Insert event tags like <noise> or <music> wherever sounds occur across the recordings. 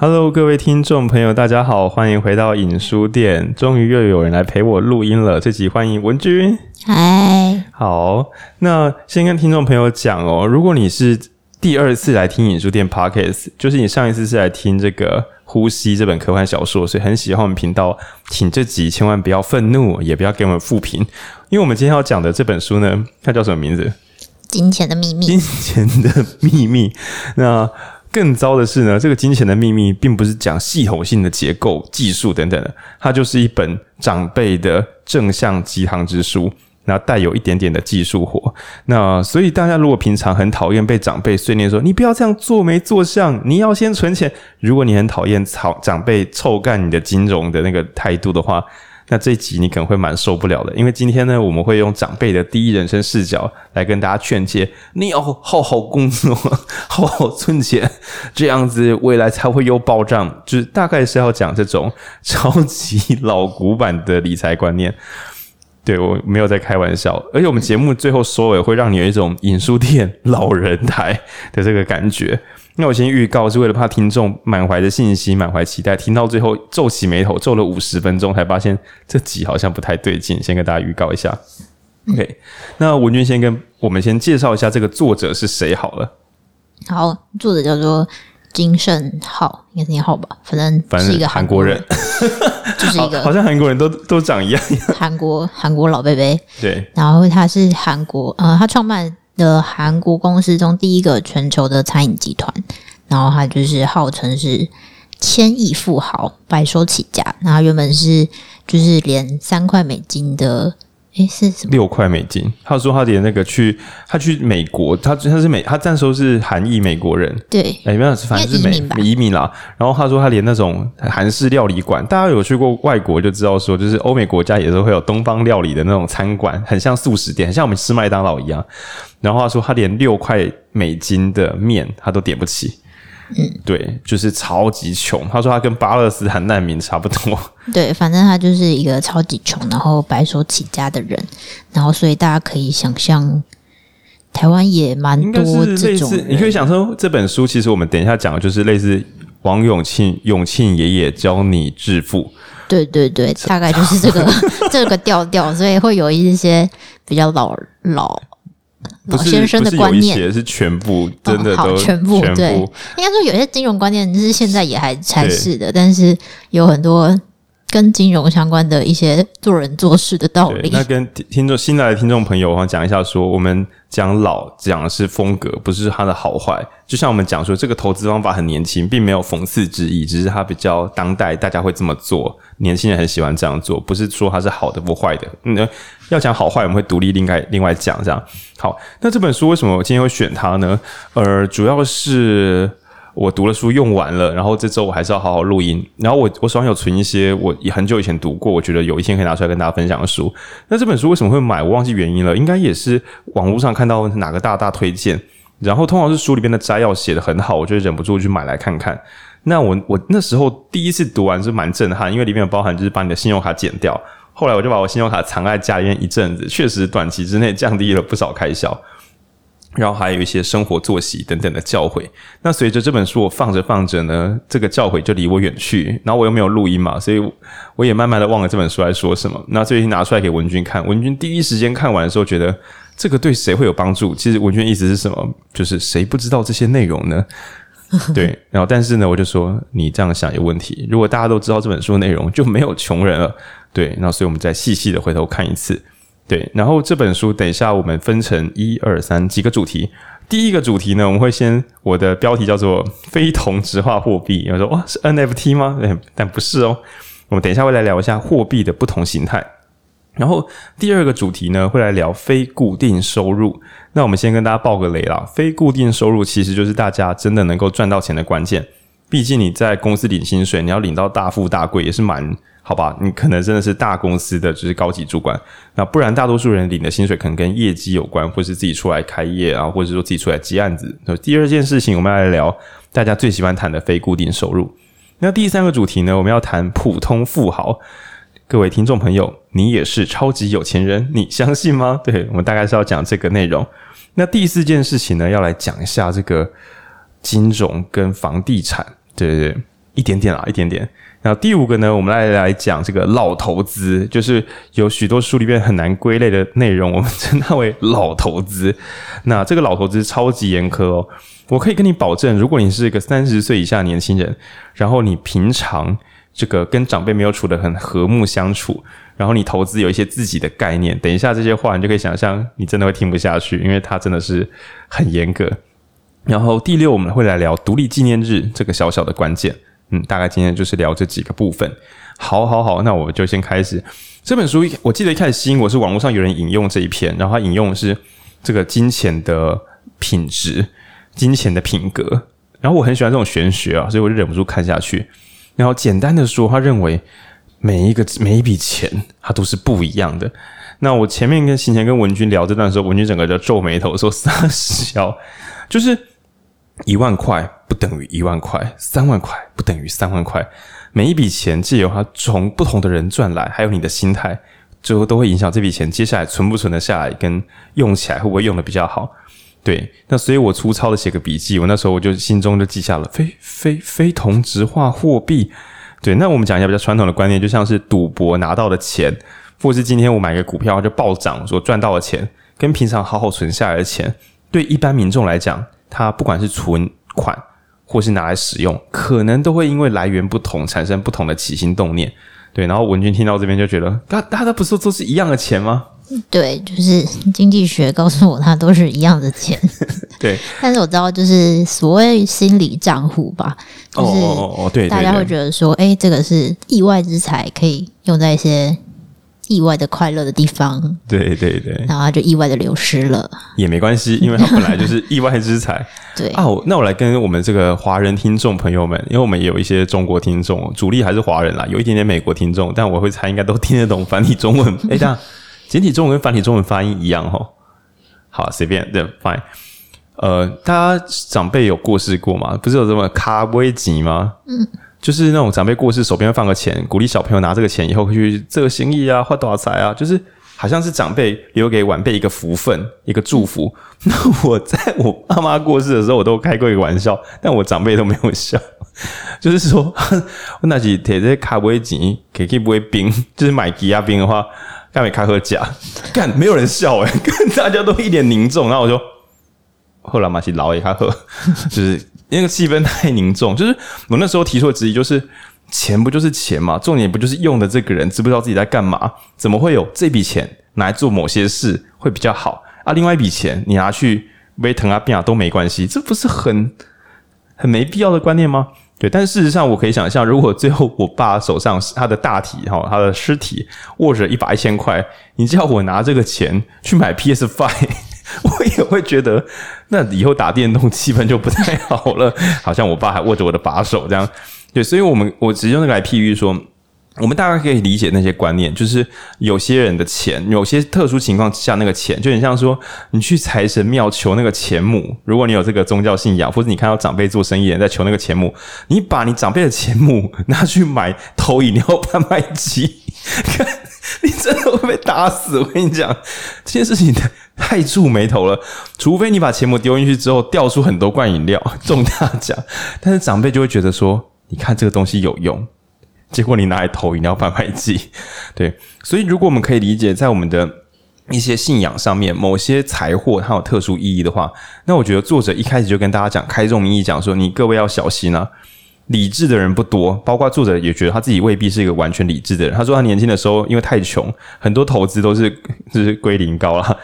Hello，各位听众朋友，大家好，欢迎回到影书店。终于又有人来陪我录音了。这集欢迎文君。嗨，好，那先跟听众朋友讲哦，如果你是第二次来听影书店 Podcast，就是你上一次是来听这个《呼吸》这本科幻小说，所以很喜欢我们频道，请这集千万不要愤怒，也不要给我们负评，因为我们今天要讲的这本书呢，它叫什么名字？金钱的秘密。金钱的秘密。那。更糟的是呢，这个金钱的秘密并不是讲系统性的结构、技术等等的，它就是一本长辈的正向鸡汤之书，然后带有一点点的技术活。那所以大家如果平常很讨厌被长辈碎念说你不要这样做没做相，你要先存钱。如果你很讨厌长长辈臭干你的金融的那个态度的话。那这集你可能会蛮受不了的，因为今天呢，我们会用长辈的第一人称视角来跟大家劝诫：你要好好工作，<laughs> 好好存钱，这样子未来才会有保障。就是大概是要讲这种 <laughs> 超级老古板的理财观念。对，我没有在开玩笑，而且我们节目最后收尾会让你有一种影书店老人台的这个感觉。那我先预告，是为了怕听众满怀的信心、满怀期待，听到最后皱起眉头，皱了五十分钟，才发现这集好像不太对劲。先跟大家预告一下。OK，那文君先跟我们先介绍一下这个作者是谁好了。好，作者叫做金圣浩，应该是念浩吧，反正反正是一个韩国人，<laughs> 就是一个 <laughs> 好像韩国人都都长一样。韩国韩国老伯伯，对，然后他是韩国，呃，他创办。的韩国公司中第一个全球的餐饮集团，然后他就是号称是千亿富豪，白手起家。然后原本是就是连三块美金的，诶是什么？六块美金。他说他连那个去他去美国，他他是美他那时候是韩裔美国人，对，哎没有，反正是美移民，移民啦。然后他说他连那种韩式料理馆，大家有去过外国就知道说，就是欧美国家也是会有东方料理的那种餐馆，很像素食店，很像我们吃麦当劳一样。然后他说，他连六块美金的面他都点不起，嗯，对，就是超级穷。他说他跟巴勒斯坦难民差不多。<laughs> 对，反正他就是一个超级穷，然后白手起家的人。然后，所以大家可以想象，台湾也蛮多这种。你可以想说，这本书其实我们等一下讲的就是类似王永庆、永庆爷爷教你致富。对对对，大概就是这个 <laughs> 这个调调，所以会有一些比较老老。老先生的观念。是，是全部，真的都、哦、全部全部。对。应该说有些金融观念是现在也还才是的，但是有很多跟金融相关的一些做人做事的道理。那跟听众新来的听众朋友，我讲一下说，我们讲老讲的是风格，不是它的好坏。就像我们讲说，这个投资方法很年轻，并没有讽刺之意，只是它比较当代，大家会这么做，年轻人很喜欢这样做，不是说它是好的或坏的。那要讲好坏，我们会独立另外另外讲这样。好，那这本书为什么我今天会选它呢？呃，主要是我读了书用完了，然后这周我还是要好好录音。然后我我手上有存一些我很久以前读过，我觉得有一天可以拿出来跟大家分享的书。那这本书为什么会买？我忘记原因了，应该也是网络上看到哪个大大推荐，然后通常是书里边的摘要写得很好，我就忍不住去买来看看。那我我那时候第一次读完是蛮震撼，因为里面有包含就是把你的信用卡剪掉。后来我就把我信用卡藏在家里面一阵子，确实短期之内降低了不少开销，然后还有一些生活作息等等的教诲。那随着这本书我放着放着呢，这个教诲就离我远去，然后我又没有录音嘛，所以我也慢慢的忘了这本书在说什么。那最近拿出来给文君看，文君第一时间看完的时候觉得这个对谁会有帮助？其实文君意思是什么？就是谁不知道这些内容呢？<laughs> 对，然后但是呢，我就说你这样想有问题。如果大家都知道这本书的内容，就没有穷人了。对，那所以我们再细细的回头看一次。对，然后这本书等一下我们分成一二三几个主题。第一个主题呢，我们会先我的标题叫做“非同质化货币”，<laughs> 有人说哇是 NFT 吗？对，<laughs> 但不是哦。我们等一下会来聊一下货币的不同形态。然后第二个主题呢，会来聊非固定收入。那我们先跟大家爆个雷啦，非固定收入其实就是大家真的能够赚到钱的关键。毕竟你在公司领薪水，你要领到大富大贵也是蛮。好吧，你可能真的是大公司的就是高级主管，那不然大多数人领的薪水可能跟业绩有关，或是自己出来开业啊，或者说自己出来接案子。那第二件事情，我们要来聊大家最喜欢谈的非固定收入。那第三个主题呢，我们要谈普通富豪。各位听众朋友，你也是超级有钱人，你相信吗？对，我们大概是要讲这个内容。那第四件事情呢，要来讲一下这个金融跟房地产。对对对。一点点啊，一点点。然后第五个呢，我们来来讲这个老投资，就是有许多书里面很难归类的内容，我们称它为老投资。那这个老投资超级严苛哦，我可以跟你保证，如果你是一个三十岁以下年轻人，然后你平常这个跟长辈没有处得很和睦相处，然后你投资有一些自己的概念，等一下这些话你就可以想象，你真的会听不下去，因为它真的是很严格。然后第六，我们会来聊独立纪念日这个小小的关键。嗯，大概今天就是聊这几个部分。好，好，好，那我就先开始这本书。我记得一开始吸引我是网络上有人引用这一篇，然后他引用的是这个金钱的品质、金钱的品格。然后我很喜欢这种玄学啊，所以我就忍不住看下去。然后简单的说，他认为每一个每一笔钱它都是不一样的。那我前面跟行前跟文君聊这段时候，文君整个就皱眉头说：“三小就是。”一万块不等于一万块，三万块不等于三万块。每一笔钱借由它从不同的人赚来，还有你的心态，最后都会影响这笔钱接下来存不存得下来，跟用起来会不会用得比较好。对，那所以我粗糙的写个笔记，我那时候我就心中就记下了非非非同质化货币。对，那我们讲一下比较传统的观念，就像是赌博拿到的钱，或是今天我买个股票就暴涨所赚到的钱，跟平常好好存下来的钱，对一般民众来讲。它不管是存款或是拿来使用，可能都会因为来源不同，产生不同的起心动念。对，然后文君听到这边就觉得，大大家不是都是一样的钱吗？对，就是经济学告诉我，它都是一样的钱。<laughs> 对，但是我知道，就是所谓心理账户吧，就是大家会觉得说，哎，这个是意外之财，可以用在一些。意外的快乐的地方，对对对，然后他就意外的流失了，也没关系，因为他本来就是意外之财。<laughs> 对啊，那我来跟我们这个华人听众朋友们，因为我们也有一些中国听众，主力还是华人啦，有一点点美国听众，但我会猜应该都听得懂繁体中文。<laughs> 哎，这样简体中文跟繁体中文发音一样齁。好，随便，对，fine。呃，大家长辈有过世过吗？不是有这么卡威吉吗？嗯。就是那种长辈过世，手边放个钱，鼓励小朋友拿这个钱以后会去做生意啊，发大财啊。就是好像是长辈留给晚辈一个福分，一个祝福。<laughs> 那我在我爸妈过世的时候，我都开过一个玩笑，但我长辈都没有笑。就是说，我 <laughs> 那几贴这卡不会紧，可以不会冰，就是买抵押冰的话，干没开喝假，<laughs> 干没有人笑哎、欸，大家都一脸凝重。然后我就后来嘛是老爷他喝，就是。因为气氛太凝重，<laughs> 就是我那时候提出的质疑，就是钱不就是钱嘛？重点不就是用的这个人知不知道自己在干嘛？怎么会有这笔钱拿来做某些事会比较好啊？另外一笔钱你拿去威腾啊、变啊都没关系，这不是很很没必要的观念吗？对，但事实上我可以想象，如果最后我爸手上他的大体哈，他的尸体握着一把一千块，你叫我拿这个钱去买 PS Five。<laughs> 我也会觉得，那以后打电动气氛就不太好了。<laughs> 好像我爸还握着我的把手这样，对，所以我们我只用那个来譬喻说，我们大概可以理解那些观念，就是有些人的钱，有些特殊情况下那个钱，就很像说你去财神庙求那个钱母。如果你有这个宗教信仰，或者你看到长辈做生意人在求那个钱母，你把你长辈的钱母 <laughs> 拿去买投饮料贩卖机，你真的会被打死。我跟你讲，这件事情的。太触霉头了，除非你把钱母丢进去之后掉出很多罐饮料 <laughs> 中大奖，但是长辈就会觉得说，你看这个东西有用，结果你拿来投饮料贩卖机，<laughs> 对，所以如果我们可以理解在我们的一些信仰上面，某些财货它有特殊意义的话，那我觉得作者一开始就跟大家讲，开宗明义讲说，你各位要小心啊。理智的人不多，包括作者也觉得他自己未必是一个完全理智的人。他说他年轻的时候因为太穷，很多投资都是 <laughs> 就是归零高了，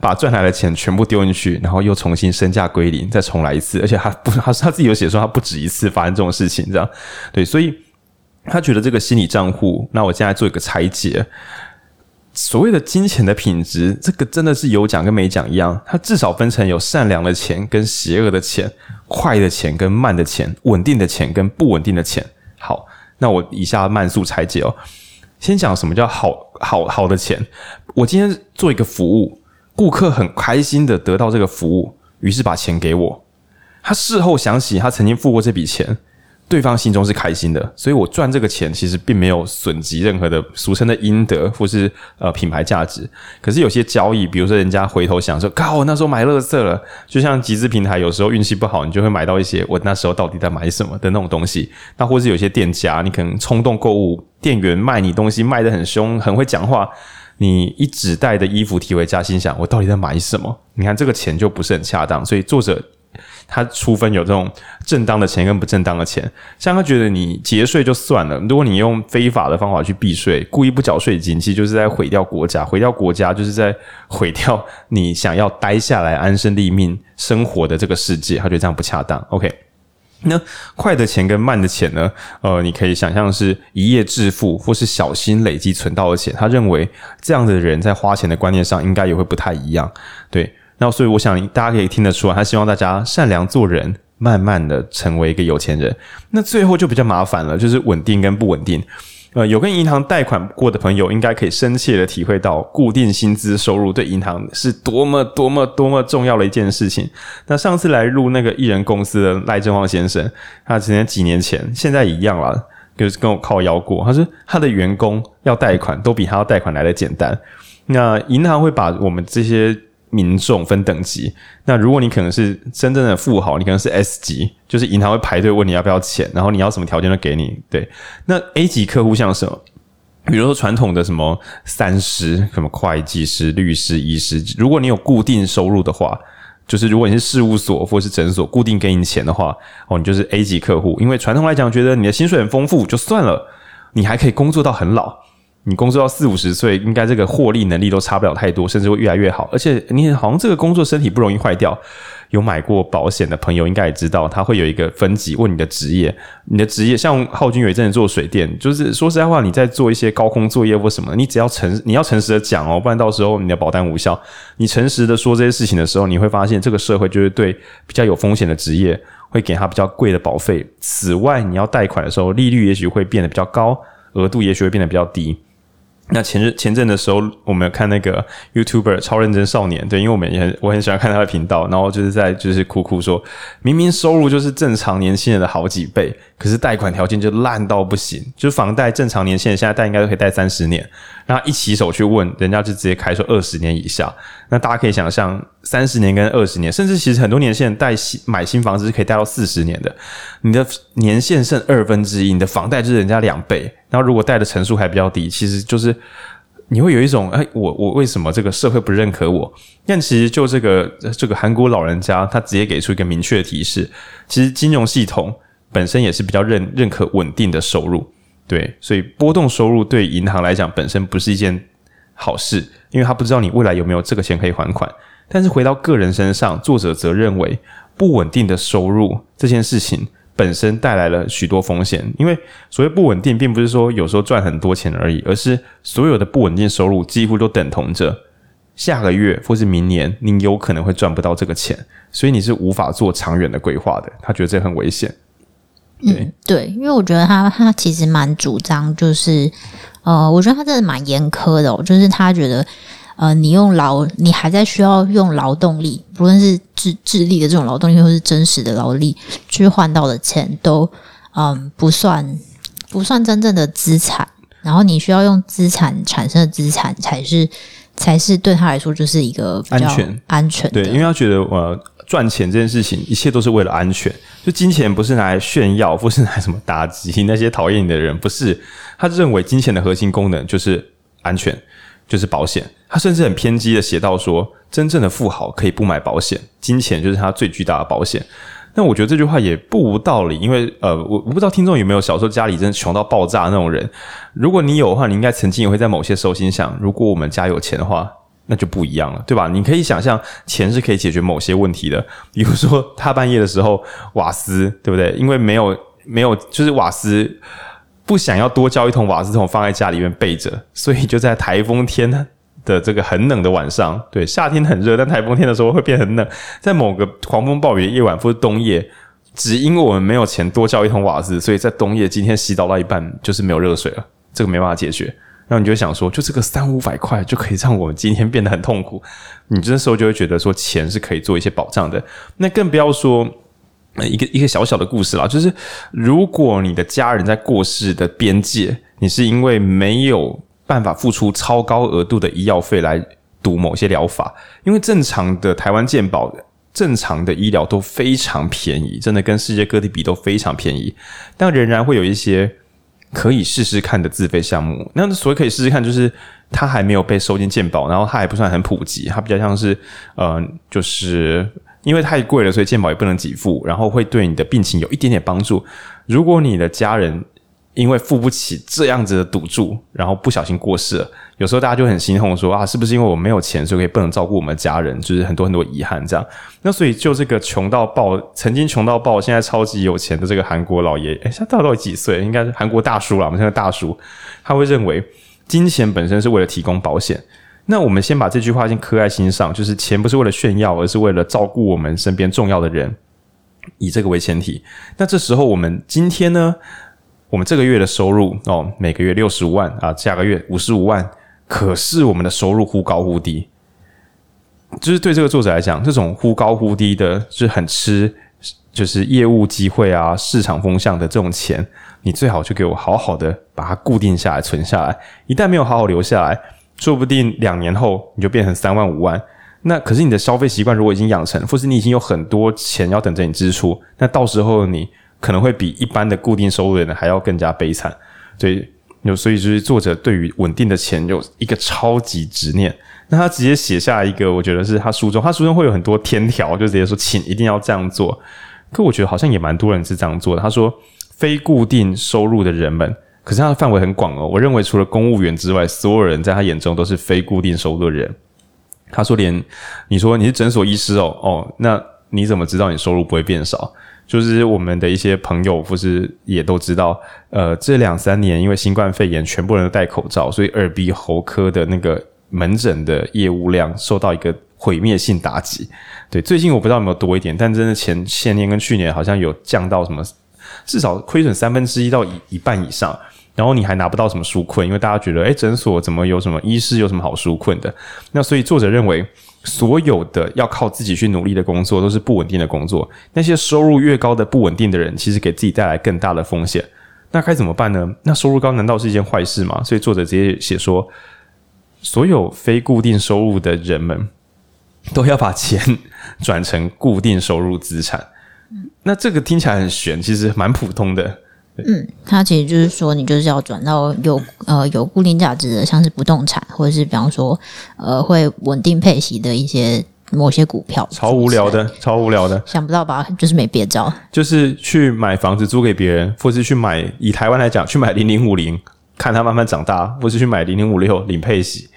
把赚来的钱全部丢进去，然后又重新身价归零，再重来一次。而且他不，他他自己有写说他不止一次发生这种事情，这样对，所以他觉得这个心理账户，那我现在做一个拆解。所谓的金钱的品质，这个真的是有讲跟没讲一样。它至少分成有善良的钱跟邪恶的钱，快的钱跟慢的钱，稳定的钱跟不稳定的钱。好，那我以下慢速拆解哦。先讲什么叫好好好的钱。我今天做一个服务，顾客很开心的得到这个服务，于是把钱给我。他事后想起他曾经付过这笔钱，对方心中是开心的，所以我赚这个钱其实并没有损及任何的俗称的阴德或是呃品牌价值。可是有些交易，比如说人家回头想说，靠，我那时候买乐色了，就像集资平台，有时候运气不好，你就会买到一些我那时候到底在买什么的那种东西。那或是有些店家，你可能冲动购物，店员卖你东西卖得很凶，很会讲话，你一纸袋的衣服提回家，心想我到底在买什么？你看这个钱就不是很恰当，所以作者。他初分有这种正当的钱跟不正当的钱，像他觉得你节税就算了，如果你用非法的方法去避税，故意不缴税金，其就是在毁掉国家，毁掉国家就是在毁掉你想要待下来安身立命生活的这个世界，他觉得这样不恰当。OK，那快的钱跟慢的钱呢？呃，你可以想象是一夜致富或是小心累积存到的钱，他认为这样的人在花钱的观念上应该也会不太一样，对。那所以我想大家可以听得出来，他希望大家善良做人，慢慢的成为一个有钱人。那最后就比较麻烦了，就是稳定跟不稳定。呃，有跟银行贷款过的朋友，应该可以深切的体会到，固定薪资收入对银行是多么多么多么重要的一件事情。那上次来录那个艺人公司的赖正旺先生，他之前几年前，现在一样啦，就是跟我靠腰过。他说他的员工要贷款，都比他要贷款来的简单。那银行会把我们这些。民众分等级，那如果你可能是真正的富豪，你可能是 S 级，就是银行会排队问你要不要钱，然后你要什么条件都给你。对，那 A 级客户像什么？比如说传统的什么三师，什么会计师、律师、医师，如果你有固定收入的话，就是如果你是事务所或是诊所固定给你钱的话，哦，你就是 A 级客户。因为传统来讲，觉得你的薪水很丰富就算了，你还可以工作到很老。你工作到四五十岁，应该这个获利能力都差不了太多，甚至会越来越好。而且你好像这个工作身体不容易坏掉。有买过保险的朋友应该也知道，他会有一个分级问你的职业。你的职业像浩君有一阵子做水电，就是说实在话，你在做一些高空作业或什么，你只要诚你要诚实的讲哦，不然到时候你的保单无效。你诚实的说这些事情的时候，你会发现这个社会就是对比较有风险的职业会给他比较贵的保费。此外，你要贷款的时候，利率也许会变得比较高，额度也许会变得比较低。那前日前阵的时候，我们有看那个 YouTuber 超认真少年，对，因为我们也很我很喜欢看他的频道，然后就是在就是哭哭说，明明收入就是正常年轻人的好几倍，可是贷款条件就烂到不行，就是房贷正常年限现在贷应该都可以贷三十年，然后一起手去问人家就直接开说二十年以下，那大家可以想象三十年跟二十年，甚至其实很多年限贷新买新房子是可以贷到四十年的，你的年限剩二分之一，你的房贷就是人家两倍。然后，如果贷的成数还比较低，其实就是你会有一种，哎，我我为什么这个社会不认可我？但其实就这个这个韩国老人家，他直接给出一个明确的提示，其实金融系统本身也是比较认认可稳定的收入，对，所以波动收入对银行来讲本身不是一件好事，因为他不知道你未来有没有这个钱可以还款。但是回到个人身上，作者则认为不稳定的收入这件事情。本身带来了许多风险，因为所谓不稳定，并不是说有时候赚很多钱而已，而是所有的不稳定收入几乎都等同着下个月或是明年，你有可能会赚不到这个钱，所以你是无法做长远的规划的。他觉得这很危险。对、嗯、对，因为我觉得他他其实蛮主张，就是呃，我觉得他真的蛮严苛的哦，就是他觉得。呃，你用劳，你还在需要用劳动力，不论是智智力的这种劳动力，或是真实的劳力去换到的钱，都嗯不算不算真正的资产。然后你需要用资产产生的资产，才是才是对他来说就是一个安全安全。对，因为他觉得呃赚钱这件事情，一切都是为了安全。就金钱不是拿来炫耀，不是拿来什么打击那些讨厌你的人，不是。他认为金钱的核心功能就是安全。就是保险，他甚至很偏激的写到说，真正的富豪可以不买保险，金钱就是他最巨大的保险。那我觉得这句话也不无道理，因为呃，我我不知道听众有没有小时候家里真的穷到爆炸那种人。如果你有的话，你应该曾经也会在某些时候心想，如果我们家有钱的话，那就不一样了，对吧？你可以想象，钱是可以解决某些问题的，<laughs> 比如说大半夜的时候瓦斯，对不对？因为没有没有，就是瓦斯。不想要多交一桶瓦斯桶放在家里面备着，所以就在台风天的这个很冷的晚上，对，夏天很热，但台风天的时候会变很冷。在某个狂风暴雨的夜晚或者冬夜，只因为我们没有钱多交一桶瓦斯，所以在冬夜今天洗澡到一半就是没有热水了，这个没办法解决。然后你就想说，就这个三五百块就可以让我们今天变得很痛苦，你这时候就会觉得说钱是可以做一些保障的。那更不要说。一个一个小小的故事啦，就是如果你的家人在过世的边界，你是因为没有办法付出超高额度的医药费来赌某些疗法，因为正常的台湾健保正常的医疗都非常便宜，真的跟世界各地比都非常便宜，但仍然会有一些可以试试看的自费项目。那所谓可以试试看，就是它还没有被收进鉴保，然后它还不算很普及，它比较像是呃，就是。因为太贵了，所以鉴保也不能给付，然后会对你的病情有一点点帮助。如果你的家人因为付不起这样子的赌注，然后不小心过世了，有时候大家就很心痛说，啊，是不是因为我没有钱，所以不能照顾我们家人？就是很多很多遗憾这样。那所以就这个穷到爆，曾经穷到爆，现在超级有钱的这个韩国老爷，诶，他到底几岁？应该是韩国大叔了。我们现在大叔，他会认为金钱本身是为了提供保险。那我们先把这句话先刻在心上，就是钱不是为了炫耀，而是为了照顾我们身边重要的人，以这个为前提。那这时候我们今天呢，我们这个月的收入哦，每个月六十五万啊，下个月五十五万，可是我们的收入忽高忽低，就是对这个作者来讲，这种忽高忽低的，是很吃，就是业务机会啊、市场风向的这种钱，你最好就给我好好的把它固定下来、存下来，一旦没有好好留下来。说不定两年后你就变成三万五万，那可是你的消费习惯如果已经养成，或是你已经有很多钱要等着你支出，那到时候你可能会比一般的固定收入的人还要更加悲惨。所以有，所以就是作者对于稳定的钱有一个超级执念。那他直接写下一个，我觉得是他书中，他书中会有很多天条，就直接说请一定要这样做。可我觉得好像也蛮多人是这样做的。他说，非固定收入的人们。可是他的范围很广哦，我认为除了公务员之外，所有人在他眼中都是非固定收入的人。他说，连你说你是诊所医师哦，哦，那你怎么知道你收入不会变少？就是我们的一些朋友不是也都知道，呃，这两三年因为新冠肺炎，全部人都戴口罩，所以耳鼻喉科的那个门诊的业务量受到一个毁灭性打击。对，最近我不知道有没有多一点，但真的前前年跟去年好像有降到什么，至少亏损三分之一到一一半以上。然后你还拿不到什么纾困，因为大家觉得，诶，诊所怎么有什么医师有什么好纾困的？那所以作者认为，所有的要靠自己去努力的工作都是不稳定的工作。那些收入越高的不稳定的人，其实给自己带来更大的风险。那该怎么办呢？那收入高难道是一件坏事吗？所以作者直接写说，所有非固定收入的人们 <laughs> 都要把钱转成固定收入资产。那这个听起来很玄，其实蛮普通的。嗯，它其实就是说，你就是要转到有呃有固定价值的，像是不动产，或者是比方说呃会稳定配息的一些某些股票。超无聊的，超无聊的，想不到吧？就是没别招，就是去买房子租给别人，或是去买以台湾来讲，去买零零五零，看它慢慢长大，或是去买零零五六领配息，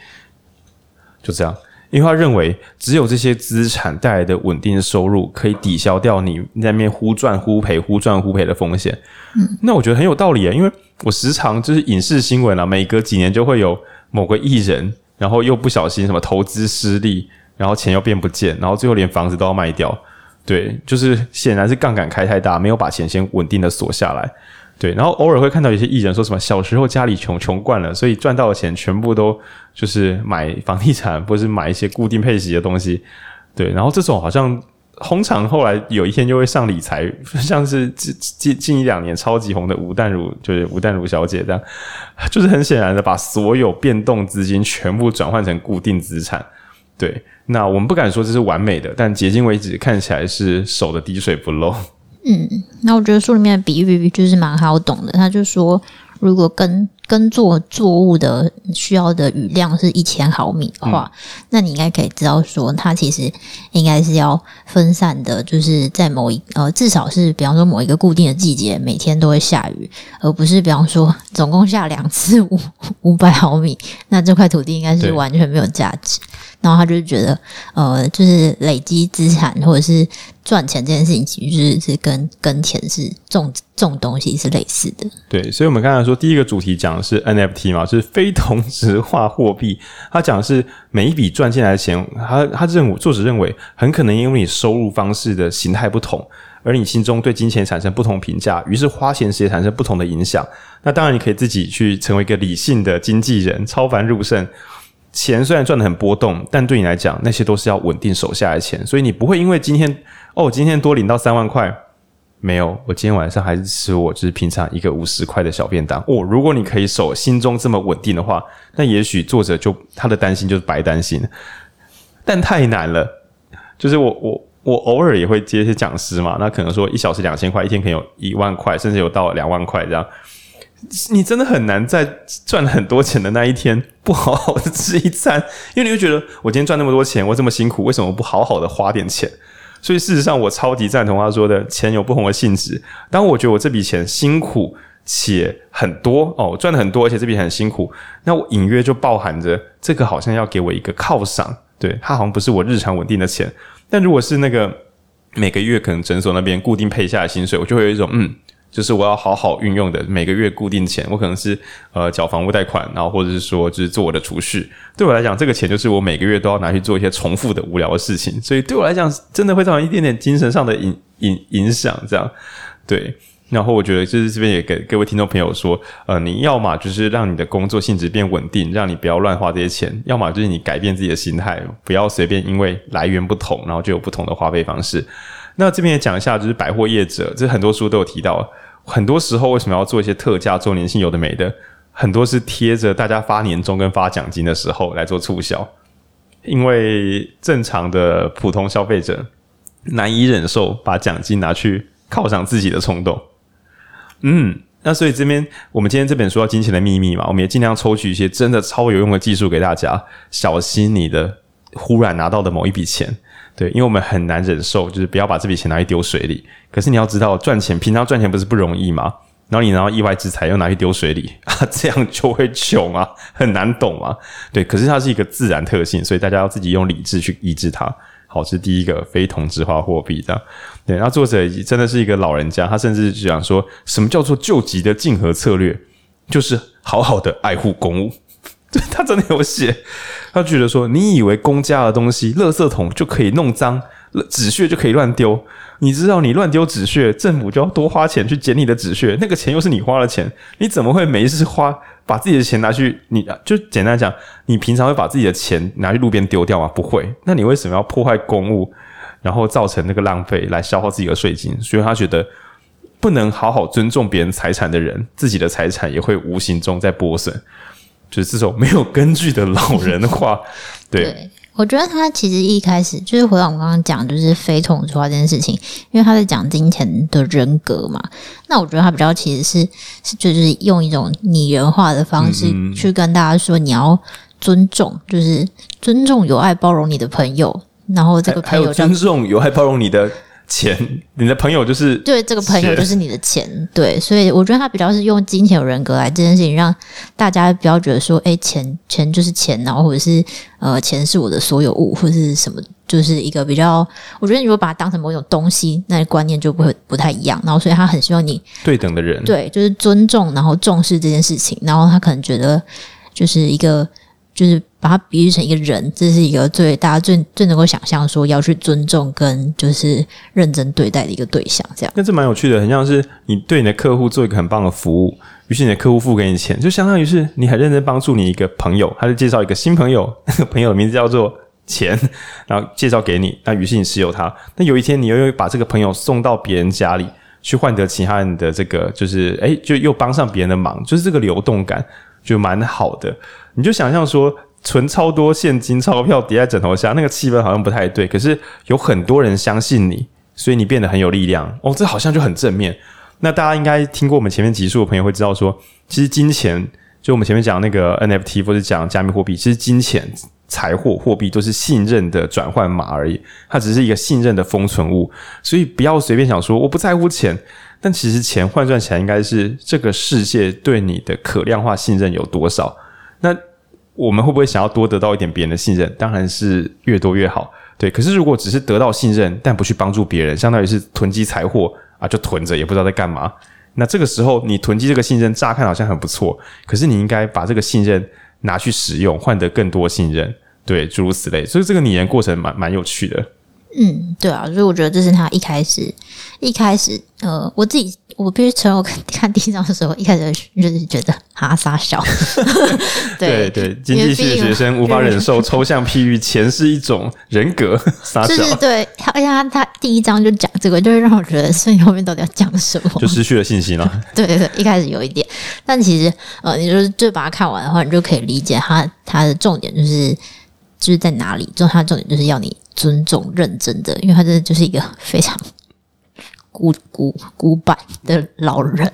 就这样。因为他认为，只有这些资产带来的稳定的收入，可以抵消掉你在那边忽赚忽赔、忽赚忽赔的风险。嗯，那我觉得很有道理啊，因为我时常就是影视新闻啊，每隔几年就会有某个艺人，然后又不小心什么投资失利，然后钱又变不见，然后最后连房子都要卖掉。对，就是显然是杠杆开太大，没有把钱先稳定的锁下来。对，然后偶尔会看到一些艺人说什么小时候家里穷穷惯了，所以赚到的钱全部都就是买房地产或是买一些固定配息的东西。对，然后这种好像通常后来有一天就会上理财，<laughs> 像是近近近一两年超级红的吴淡如，就是吴淡如小姐这样，就是很显然的把所有变动资金全部转换成固定资产。对，那我们不敢说这是完美的，但迄今为止看起来是守得滴水不漏。嗯，那我觉得书里面的比喻就是蛮好懂的。他就说，如果跟耕作作物的需要的雨量是一千毫米的话，嗯、那你应该可以知道说，它其实应该是要分散的，就是在某一呃，至少是比方说某一个固定的季节，每天都会下雨，而不是比方说总共下两次五 <laughs> 五百毫米，那这块土地应该是完全没有价值。然后他就觉得，呃，就是累积资产或者是赚钱这件事情，其实是是跟跟钱是种种东西是类似的。对，所以我们刚才说第一个主题讲是 NFT 嘛，就是非同质化货币。<laughs> 他讲的是每一笔赚进来的钱，他他认为作者认为很可能因为你收入方式的形态不同，而你心中对金钱产生不同评价，于是花钱时也产生不同的影响。那当然，你可以自己去成为一个理性的经纪人，超凡入圣。钱虽然赚得很波动，但对你来讲，那些都是要稳定守下的钱，所以你不会因为今天哦，今天多领到三万块，没有，我今天晚上还是吃我就是平常一个五十块的小便当。哦，如果你可以守心中这么稳定的话，那也许作者就他的担心就是白担心。但太难了，就是我我我偶尔也会接一些讲师嘛，那可能说一小时两千块，一天可能有一万块，甚至有到两万块这样。你真的很难在赚很多钱的那一天不好好的吃一餐，因为你会觉得我今天赚那么多钱，我这么辛苦，为什么不好好的花点钱？所以事实上，我超级赞同他说的，钱有不同的性质。当我觉得我这笔钱辛苦且很多哦，赚的很多，而且这笔很辛苦，那我隐约就包含着这个好像要给我一个犒赏，对，它好像不是我日常稳定的钱。但如果是那个每个月可能诊所那边固定配下的薪水，我就会有一种嗯。就是我要好好运用的每个月固定钱，我可能是呃缴房屋贷款，然后或者是说就是做我的储蓄。对我来讲，这个钱就是我每个月都要拿去做一些重复的无聊的事情，所以对我来讲，真的会造成一点点精神上的影影影响。这样对，然后我觉得就是这边也给各位听众朋友说，呃，你要么就是让你的工作性质变稳定，让你不要乱花这些钱；要么就是你改变自己的心态，不要随便因为来源不同，然后就有不同的花费方式。那这边也讲一下，就是百货业者，这很多书都有提到。很多时候为什么要做一些特价、周年庆有的没的？很多是贴着大家发年终跟发奖金的时候来做促销，因为正常的普通消费者难以忍受把奖金拿去犒赏自己的冲动。嗯，那所以这边我们今天这本书叫《金钱的秘密》嘛，我们也尽量抽取一些真的超有用的技术给大家，小心你的忽然拿到的某一笔钱。对，因为我们很难忍受，就是不要把这笔钱拿去丢水里。可是你要知道，赚钱平常赚钱不是不容易吗？然后你拿到意外之财又拿去丢水里啊，这样就会穷啊，很难懂啊。对，可是它是一个自然特性，所以大家要自己用理智去抑制它。好，这是第一个非同质化货币这样。对，那作者真的是一个老人家，他甚至讲说什么叫做救急的竞合策略，就是好好的爱护公物。<laughs> 他真的有写，他觉得说，你以为公家的东西，垃圾桶就可以弄脏，纸屑就可以乱丢？你知道，你乱丢纸屑，政府就要多花钱去捡你的纸屑，那个钱又是你花的钱，你怎么会没事花把自己的钱拿去？你就简单讲，你平常会把自己的钱拿去路边丢掉吗？不会。那你为什么要破坏公物，然后造成那个浪费，来消耗自己的税金？所以他觉得，不能好好尊重别人财产的人，自己的财产也会无形中在剥损。就是这种没有根据的老人的话，<laughs> 对，对，我觉得他其实一开始就是回到我们刚刚讲，就是非同质化这件事情，因为他在讲金钱的人格嘛。那我觉得他比较其实是是就是用一种拟人化的方式去跟大家说，你要尊重，就是尊重有爱包容你的朋友，然后这个朋友还有尊重有爱包容你的。钱，你的朋友就是对这个朋友就是你的钱，对，所以我觉得他比较是用金钱有人格来这件事情，让大家不要觉得说，哎、欸，钱钱就是钱，然后或者是呃，钱是我的所有物，或者是什么，就是一个比较，我觉得你如果把它当成某种东西，那观念就不会不太一样。然后，所以他很希望你对等的人，对，就是尊重，然后重视这件事情。然后他可能觉得就是一个。就是把它比喻成一个人，这是一个最大家最最能够想象说要去尊重跟就是认真对待的一个对象，这样。那这蛮有趣的，很像是你对你的客户做一个很棒的服务，于是你的客户付给你钱，就相当于是你很认真帮助你一个朋友，他就介绍一个新朋友，那个朋友的名字叫做钱，然后介绍给你，那于是你持有他。那有一天你又会把这个朋友送到别人家里去换得其他人的这个，就是诶，就又帮上别人的忙，就是这个流动感就蛮好的。你就想象说，存超多现金钞票叠在枕头下，那个气氛好像不太对。可是有很多人相信你，所以你变得很有力量。哦，这好像就很正面。那大家应该听过我们前面集数的朋友会知道说，其实金钱就我们前面讲那个 NFT 或者讲加密货币，其实金钱、财货、货币都是信任的转换码而已，它只是一个信任的封存物。所以不要随便想说我不在乎钱，但其实钱换算起来应该是这个世界对你的可量化信任有多少。我们会不会想要多得到一点别人的信任？当然是越多越好，对。可是如果只是得到信任，但不去帮助别人，相当于是囤积财货啊，就囤着也不知道在干嘛。那这个时候你囤积这个信任，乍看好像很不错，可是你应该把这个信任拿去使用，换得更多信任，对，诸如此类。所以这个拟人过程蛮蛮有趣的。嗯，对啊，所以我觉得这是他一开始一开始呃，我自己我必须承认，我看第一章的时候，一开始就是觉得哈傻笑。<laughs> 对对，经济系的学生无法忍受抽象譬喻，钱是一种人格，<laughs> 傻笑。是对，而且他他第一章就讲这个，就会让我觉得，所以后面到底要讲什么，就失去了信心了。<laughs> 对对对，一开始有一点，但其实呃，你就是就把它看完的话，你就可以理解他他的重点就是就是在哪里，就他的重点就是要你。尊重、认真的，因为他真的就是一个非常古古古板的老人，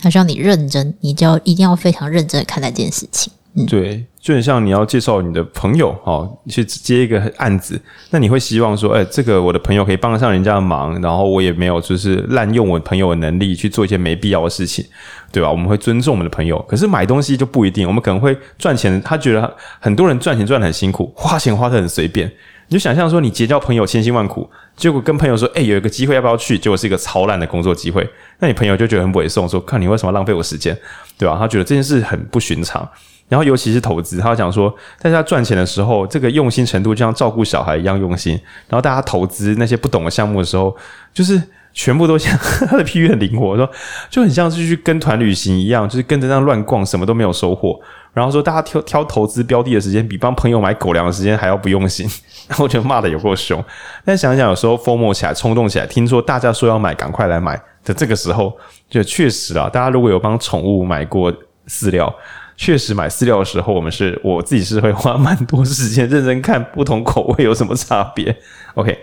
他需要你认真，你就要一定要非常认真的看待这件事情。嗯，对，就很像你要介绍你的朋友哦，去接一个案子，那你会希望说，哎，这个我的朋友可以帮得上人家的忙，然后我也没有就是滥用我朋友的能力去做一些没必要的事情，对吧？我们会尊重我们的朋友，可是买东西就不一定，我们可能会赚钱，他觉得很多人赚钱赚得很辛苦，花钱花得很随便。你就想象说，你结交朋友千辛万苦，结果跟朋友说：“哎、有一个机会，要不要去？”结果是一个超烂的工作机会，那你朋友就觉得很委送，说：“看你为什么浪费我时间，对吧？”他觉得这件事很不寻常。然后尤其是投资，他讲说，在他赚钱的时候，这个用心程度就像照顾小孩一样用心。然后大家投资那些不懂的项目的时候，就是全部都像 <laughs> 他的譬喻很灵活，说就很像是去跟团旅行一样，就是跟着那样乱逛，什么都没有收获。然后说，大家挑挑投资标的的时间，比帮朋友买狗粮的时间还要不用心。然后我觉得骂的有够凶。但想想，有时候疯魔起来、冲动起来，听说大家说要买，赶快来买的这个时候，就确实啊，大家如果有帮宠物买过饲料，确实买饲料的时候，我们是我自己是会花蛮多时间认真看不同口味有什么差别。OK。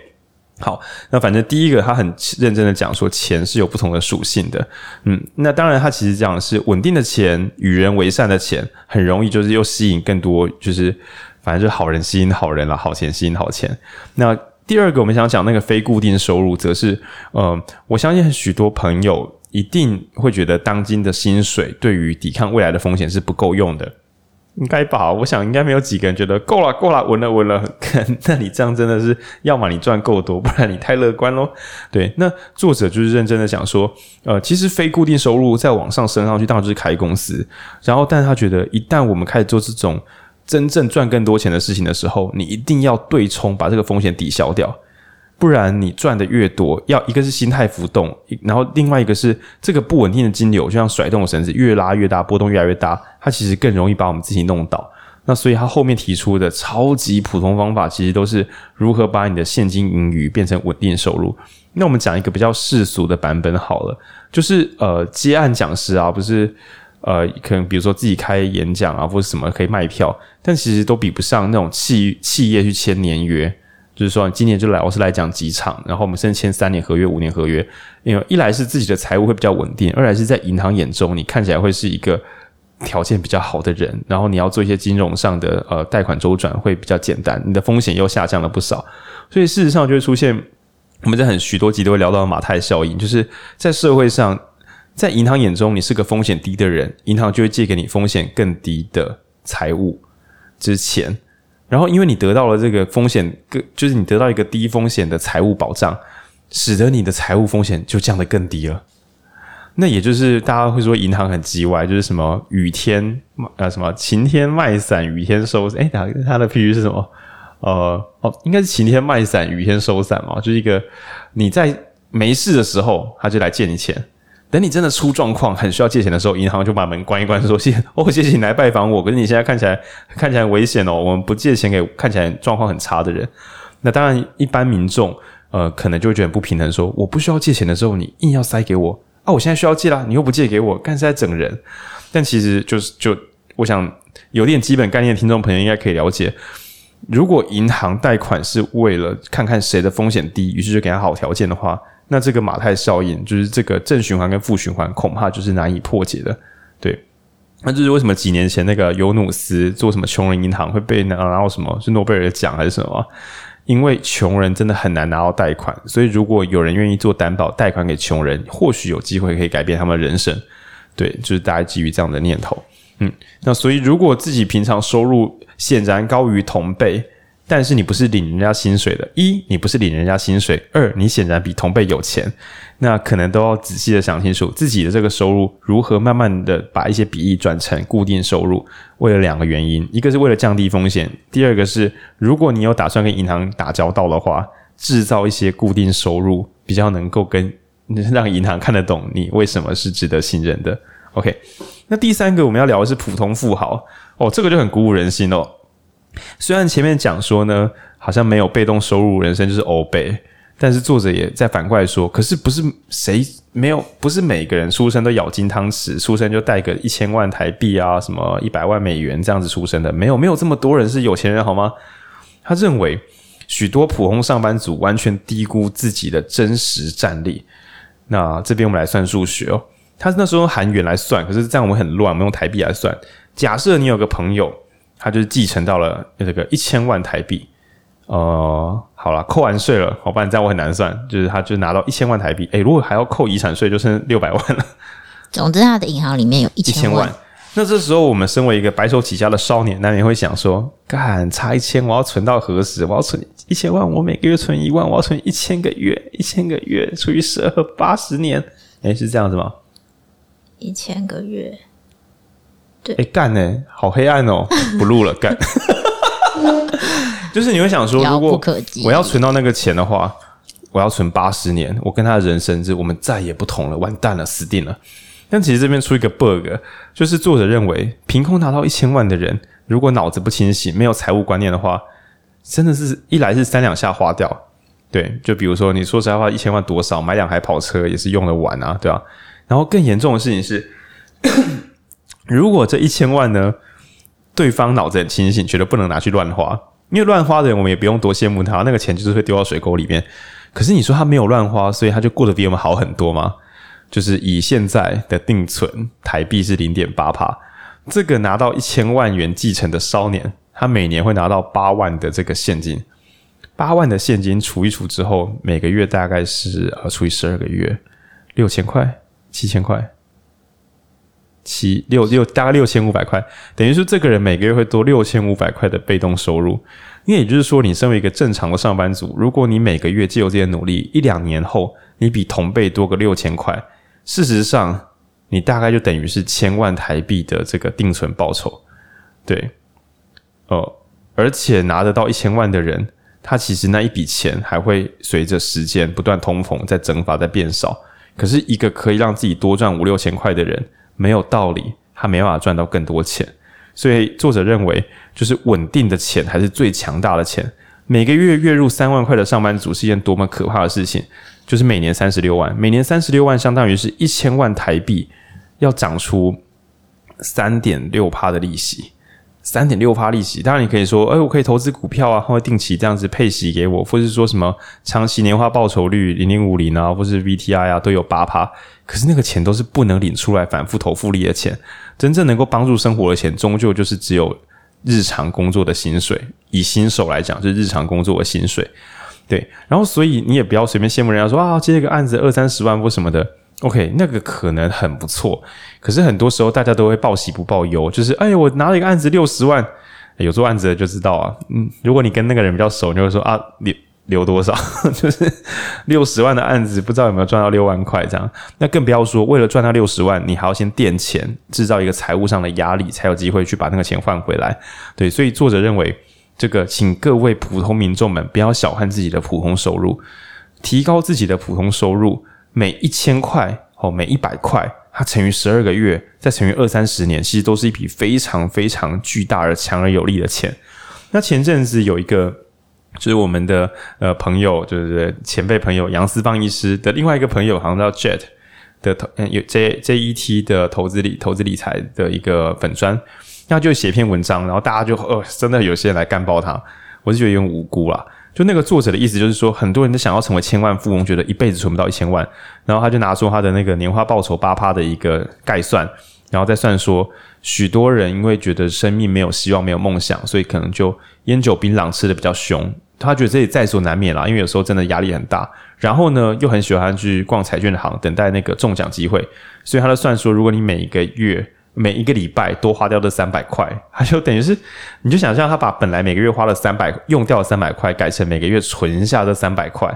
好，那反正第一个他很认真的讲说，钱是有不同的属性的，嗯，那当然他其实讲的是稳定的钱，与人为善的钱，很容易就是又吸引更多，就是反正就是好人吸引好人了，好钱吸引好钱。那第二个我们想讲那个非固定收入，则是，呃，我相信许多朋友一定会觉得当今的薪水对于抵抗未来的风险是不够用的。应该吧，我想应该没有几个人觉得够了，够了，稳了，稳了。<laughs> 那你这样真的是，要么你赚够多，不然你太乐观喽。对，那作者就是认真的讲说，呃，其实非固定收入再往上升上去，当然就是开公司。然后，但是他觉得，一旦我们开始做这种真正赚更多钱的事情的时候，你一定要对冲，把这个风险抵消掉。不然你赚的越多，要一个是心态浮动，然后另外一个是这个不稳定的金流，就像甩动的绳子，越拉越大，波动越来越大，它其实更容易把我们自己弄倒。那所以他后面提出的超级普通方法，其实都是如何把你的现金盈余变成稳定收入。那我们讲一个比较世俗的版本好了，就是呃接案讲师啊，不是呃可能比如说自己开演讲啊，或者什么可以卖票，但其实都比不上那种企企业去签年约。就是说你，今年就来，我是来讲几场，然后我们甚至签三年合约、五年合约。因为一来是自己的财务会比较稳定，二来是在银行眼中，你看起来会是一个条件比较好的人，然后你要做一些金融上的呃贷款周转会比较简单，你的风险又下降了不少。所以事实上就会出现，我们在很许多集都会聊到马太效应，就是在社会上，在银行眼中你是个风险低的人，银行就会借给你风险更低的财务之钱。然后，因为你得到了这个风险，个就是你得到一个低风险的财务保障，使得你的财务风险就降得更低了。那也就是大家会说银行很机歪，就是什么雨天呃什么晴天卖伞，雨天收诶，它它的譬喻是什么？呃哦，应该是晴天卖伞，雨天收伞嘛，就是一个你在没事的时候，他就来借你钱。等你真的出状况，很需要借钱的时候，银行就把门关一关，说谢哦，谢谢你来拜访我。可是你现在看起来看起来危险哦，我们不借钱给看起来状况很差的人。那当然，一般民众呃可能就会觉得不平衡说，我不需要借钱的时候，你硬要塞给我啊！我现在需要借啦，你又不借给我，干是在整人。但其实就是就 <laughs> 我想有点基本概念的听众朋友应该可以了解，如果银行贷款是为了看看谁的风险低，于是就给他好条件的话。那这个马太效应，就是这个正循环跟负循环，恐怕就是难以破解的。对，那就是为什么几年前那个尤努斯做什么穷人银行会被拿拿到什么是诺贝尔奖还是什么？因为穷人真的很难拿到贷款，所以如果有人愿意做担保贷款给穷人，或许有机会可以改变他们的人生。对，就是大家基于这样的念头。嗯，那所以如果自己平常收入显然高于同辈。但是你不是领人家薪水的，一你不是领人家薪水，二你显然比同辈有钱，那可能都要仔细的想清楚自己的这个收入如何慢慢的把一些比例转成固定收入。为了两个原因，一个是为了降低风险，第二个是如果你有打算跟银行打交道的话，制造一些固定收入，比较能够跟让银行看得懂你为什么是值得信任的。OK，那第三个我们要聊的是普通富豪哦，这个就很鼓舞人心哦。虽然前面讲说呢，好像没有被动收入人生就是欧北，但是作者也在反过来说，可是不是谁没有，不是每个人出生都咬金汤匙，出生就带个一千万台币啊，什么一百万美元这样子出生的，没有没有这么多人是有钱人好吗？他认为许多普通上班族完全低估自己的真实战力。那这边我们来算数学哦，他那时候用韩元来算，可是这样我们很乱，我们用台币来算。假设你有个朋友。他就是继承到了这个一千万台币，呃，好了，扣完税了，好吧，这样我很难算，就是他就拿到一千万台币，诶，如果还要扣遗产税，就剩六百万了。总之，他的银行里面有一千万。那这时候，我们身为一个白手起家的少年，难免会想说：干，差一千，我要存到何时？我要存一千万，我每个月存一万，我要存一千个月，一千个月除以十二，八十年，诶，是这样子吗？一千个月。哎，干呢、欸，好黑暗哦！不录了，干。<laughs> 就是你会想说，如果我要存到那个钱的话，我要存八十年，我跟他的人生是，我们再也不同了，完蛋了，死定了。但其实这边出一个 bug，就是作者认为，凭空拿到一千万的人，如果脑子不清醒，没有财务观念的话，真的是一来是三两下花掉。对，就比如说，你说实在话，一千万多少，买两台跑车也是用得完啊，对吧、啊？然后更严重的事情是。如果这一千万呢，对方脑子很清醒，觉得不能拿去乱花，因为乱花的人我们也不用多羡慕他，那个钱就是会丢到水沟里面。可是你说他没有乱花，所以他就过得比我们好很多吗？就是以现在的定存台币是零点八趴，这个拿到一千万元继承的少年，他每年会拿到八万的这个现金，八万的现金除一除之后，每个月大概是呃除以十二个月，六千块，七千块。七六六大概六千五百块，等于说这个人每个月会多六千五百块的被动收入。因为也就是说，你身为一个正常的上班族，如果你每个月借由这些努力，一两年后你比同辈多个六千块，事实上你大概就等于是千万台币的这个定存报酬。对，哦，而且拿得到一千万的人，他其实那一笔钱还会随着时间不断通膨，在蒸发，在变少。可是一个可以让自己多赚五六千块的人。没有道理，他没办法赚到更多钱，所以作者认为，就是稳定的钱还是最强大的钱。每个月月入三万块的上班族是一件多么可怕的事情，就是每年三十六万，每年三十六万相当于是一千万台币，要长出三点六趴的利息。三点六趴利息，当然你可以说，哎，我可以投资股票啊，或定期这样子配息给我，或是说什么长期年化报酬率零零五零啊，或是 VTI 啊，都有八趴。可是那个钱都是不能领出来反复投复利的钱，真正能够帮助生活的钱，终究就是只有日常工作的薪水。以新手来讲，就是日常工作的薪水。对，然后所以你也不要随便羡慕人家说啊，接一个案子二三十万或什么的。OK，那个可能很不错，可是很多时候大家都会报喜不报忧，就是哎，我拿了一个案子六十万，有做案子的就知道啊。嗯，如果你跟那个人比较熟，你就会说啊，留留多少？<laughs> 就是六十万的案子，不知道有没有赚到六万块这样。那更不要说为了赚到六十万，你还要先垫钱，制造一个财务上的压力，才有机会去把那个钱换回来。对，所以作者认为，这个请各位普通民众们不要小看自己的普通收入，提高自己的普通收入。每一千块哦，每一百块，它乘以十二个月，再乘以二三十年，其实都是一笔非常非常巨大而强而有力的钱。那前阵子有一个，就是我们的呃朋友，就是前辈朋友杨思邦医师的另外一个朋友，好像叫 Jet 的投，有 J J E T 的投资理投资理财的一个粉专，那就写篇文章，然后大家就呃真的有些人来干爆他，我是觉得有点无辜啦。就那个作者的意思就是说，很多人都想要成为千万富翁，觉得一辈子存不到一千万，然后他就拿出他的那个年化报酬八趴的一个概算，然后再算说，许多人因为觉得生命没有希望、没有梦想，所以可能就烟酒槟榔吃的比较凶。他觉得这也在所难免啦，因为有时候真的压力很大。然后呢，又很喜欢去逛彩券行，等待那个中奖机会，所以他就算说，如果你每一个月。每一个礼拜多花掉这三百块，他就等于是，你就想象他把本来每个月花了三百用掉三百块，改成每个月存下这三百块，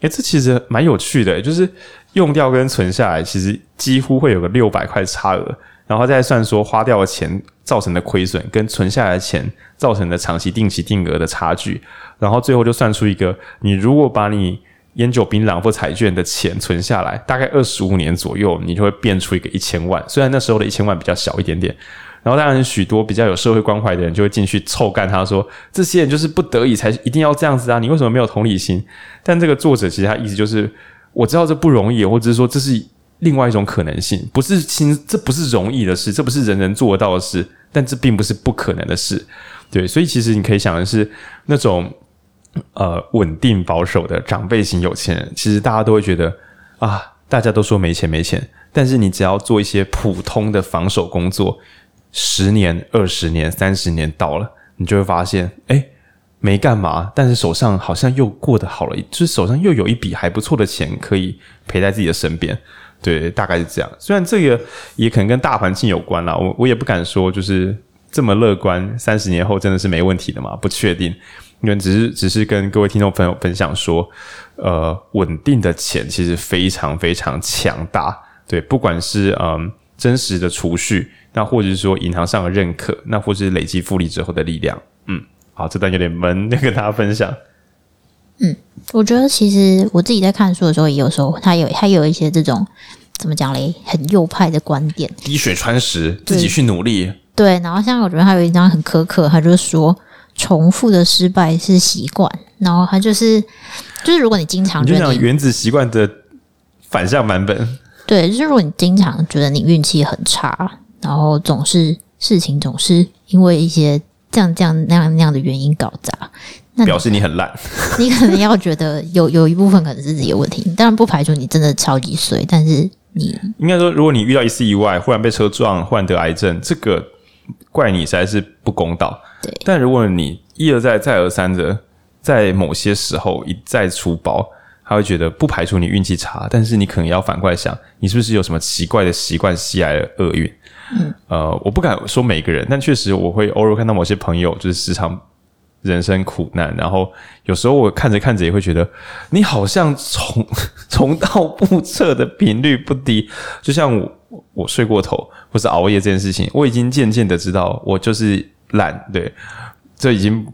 诶，这其实蛮有趣的，就是用掉跟存下来，其实几乎会有个六百块差额，然后再算说花掉的钱造成的亏损，跟存下来的钱造成的长期定期定额的差距，然后最后就算出一个，你如果把你烟酒槟榔或彩券的钱存下来，大概二十五年左右，你就会变出一个一千万。虽然那时候的一千万比较小一点点，然后当然许多比较有社会关怀的人就会进去臭干他说，这些人就是不得已才一定要这样子啊，你为什么没有同理心？但这个作者其实他意思就是，我知道这不容易，或者是说这是。另外一种可能性，不是轻，这不是容易的事，这不是人人做到的事，但这并不是不可能的事，对，所以其实你可以想的是，那种呃稳定保守的长辈型有钱人，其实大家都会觉得啊，大家都说没钱没钱，但是你只要做一些普通的防守工作，十年、二十年、三十年到了，你就会发现，哎，没干嘛，但是手上好像又过得好了，就是手上又有一笔还不错的钱可以陪在自己的身边。对，大概是这样。虽然这个也可能跟大环境有关啦，我我也不敢说就是这么乐观。三十年后真的是没问题的嘛？不确定。因为只是只是跟各位听众朋友分享说，呃，稳定的钱其实非常非常强大。对，不管是嗯、呃、真实的储蓄，那或者是说银行上的认可，那或者是累积复利之后的力量。嗯，好，这段有点闷，要 <laughs> 跟大家分享。嗯，我觉得其实我自己在看书的时候，也有时候他有他有一些这种怎么讲嘞，很右派的观点，滴水穿石，自己去努力。对，然后像我觉得还有一张很苛刻，他就是说重复的失败是习惯，然后他就是就是如果你经常觉得你就像原子习惯的反向版本，对，就是如果你经常觉得你运气很差，然后总是事情总是因为一些这样这样那样那样的原因搞砸。那表示你很烂，<laughs> 你可能要觉得有有一部分可能是自己的问题，当然不排除你真的超级衰，但是你应该说，如果你遇到一次意外，忽然被车撞，忽然得癌症，这个怪你实在是不公道。对，但如果你一而再再而三的在某些时候一再出包，他会觉得不排除你运气差，但是你可能要反过来想，你是不是有什么奇怪的习惯吸来了厄运？嗯，呃，我不敢说每个人，但确实我会偶尔看到某些朋友就是时常。人生苦难，然后有时候我看着看着也会觉得，你好像重重蹈覆辙的频率不低。就像我我睡过头或是熬夜这件事情，我已经渐渐的知道我就是懒，对，这已经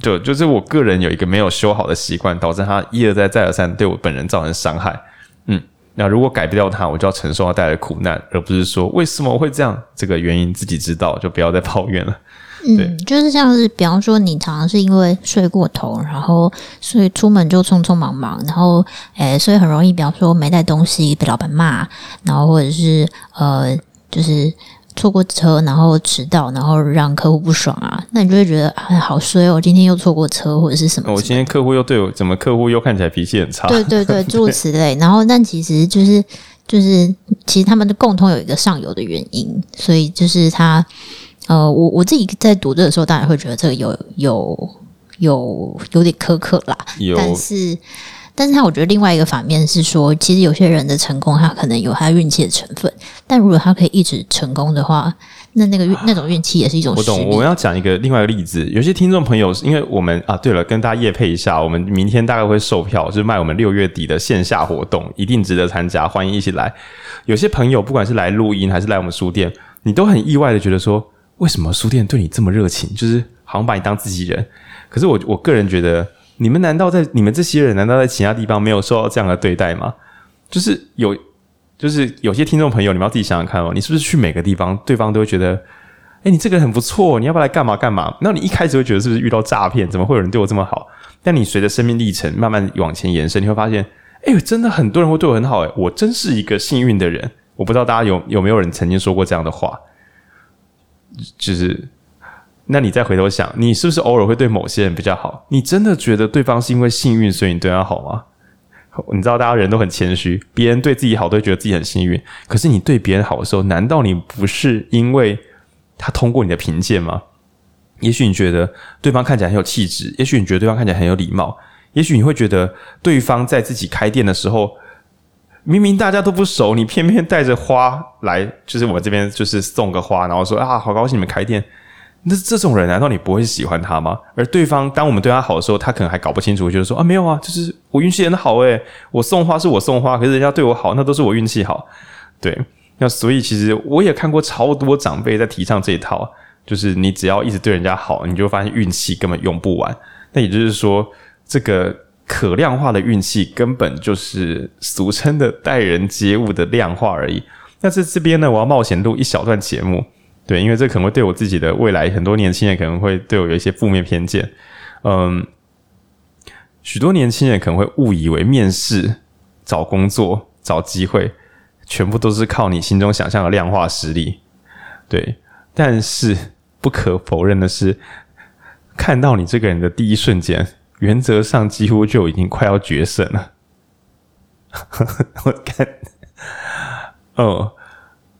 就就是我个人有一个没有修好的习惯，导致他一而再再而三对我本人造成伤害。嗯，那如果改不掉它，我就要承受它带来的苦难，而不是说为什么会这样，这个原因自己知道，就不要再抱怨了。嗯，就是像是，比方说，你常常是因为睡过头，然后所以出门就匆匆忙忙，然后，诶、欸，所以很容易，比方说没带东西被老板骂，然后或者是呃，就是错过车，然后迟到，然后让客户不爽啊，<laughs> 那你就会觉得哎，好衰哦，今天又错过车或者是什么？我今天客户又对我，怎么客户又看起来脾气很差？对对对，<laughs> 诸如此类。然后，但其实就是就是，其实他们的共同有一个上游的原因，所以就是他。呃，我我自己在读这个时候，当然会觉得这个有有有有点苛刻啦。有，但是，但是他我觉得另外一个反面是说，其实有些人的成功，他可能有他运气的成分。但如果他可以一直成功的话，那那个运那种运气也是一种。我懂。我要讲一个另外一个例子，有些听众朋友，因为我们啊，对了，跟大家夜配一下，我们明天大概会售票，就是卖我们六月底的线下活动，一定值得参加，欢迎一起来。有些朋友不管是来录音还是来我们书店，你都很意外的觉得说。为什么书店对你这么热情？就是好像把你当自己人。可是我我个人觉得，你们难道在你们这些人难道在其他地方没有受到这样的对待吗？就是有，就是有些听众朋友，你们要自己想想看哦。你是不是去每个地方，对方都会觉得，哎，你这个人很不错，你要不要来干嘛干嘛？那你一开始会觉得是不是遇到诈骗？怎么会有人对我这么好？但你随着生命历程慢慢往前延伸，你会发现，哎，真的很多人会对我很好。哎，我真是一个幸运的人。我不知道大家有有没有人曾经说过这样的话。就是，那你再回头想，你是不是偶尔会对某些人比较好？你真的觉得对方是因为幸运，所以你对他好吗？你知道，大家人都很谦虚，别人对自己好都会觉得自己很幸运。可是你对别人好的时候，难道你不是因为他通过你的评鉴吗？也许你觉得对方看起来很有气质，也许你觉得对方看起来很有礼貌，也许你会觉得对方在自己开店的时候。明明大家都不熟，你偏偏带着花来，就是我这边就是送个花，然后说啊，好高兴你们开店。那这种人难道你不会喜欢他吗？而对方当我们对他好的时候，他可能还搞不清楚，就是说啊，没有啊，就是我运气很好诶，我送花是我送花，可是人家对我好，那都是我运气好。对，那所以其实我也看过超多长辈在提倡这一套，就是你只要一直对人家好，你就发现运气根本用不完。那也就是说，这个可量化的运气根本就是俗称的待人接物的量化而已。那在这边呢，我要冒险录一小段节目，对，因为这可能会对我自己的未来很多年轻人可能会对我有一些负面偏见。嗯，许多年轻人可能会误以为面试、找工作、找机会。全部都是靠你心中想象的量化实力，对。但是不可否认的是，看到你这个人的第一瞬间，原则上几乎就已经快要决胜了。<laughs> 我看，哦，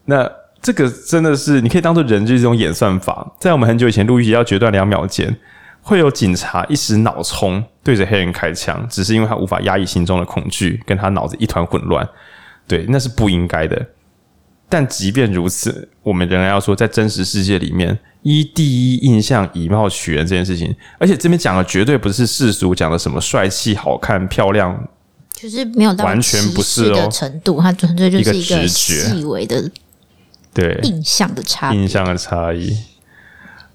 那这个真的是你可以当做人就是这种演算法。在我们很久以前录一集要决断两秒间，会有警察一时脑冲对着黑人开枪，只是因为他无法压抑心中的恐惧，跟他脑子一团混乱。对，那是不应该的。但即便如此，我们仍然要说，在真实世界里面，依第一印象以貌取人这件事情，而且这边讲的绝对不是世俗讲的什么帅气、好看、漂亮，就是没有到完全不是的程度，它纯粹就是一个细微的对印象的差印象的差异。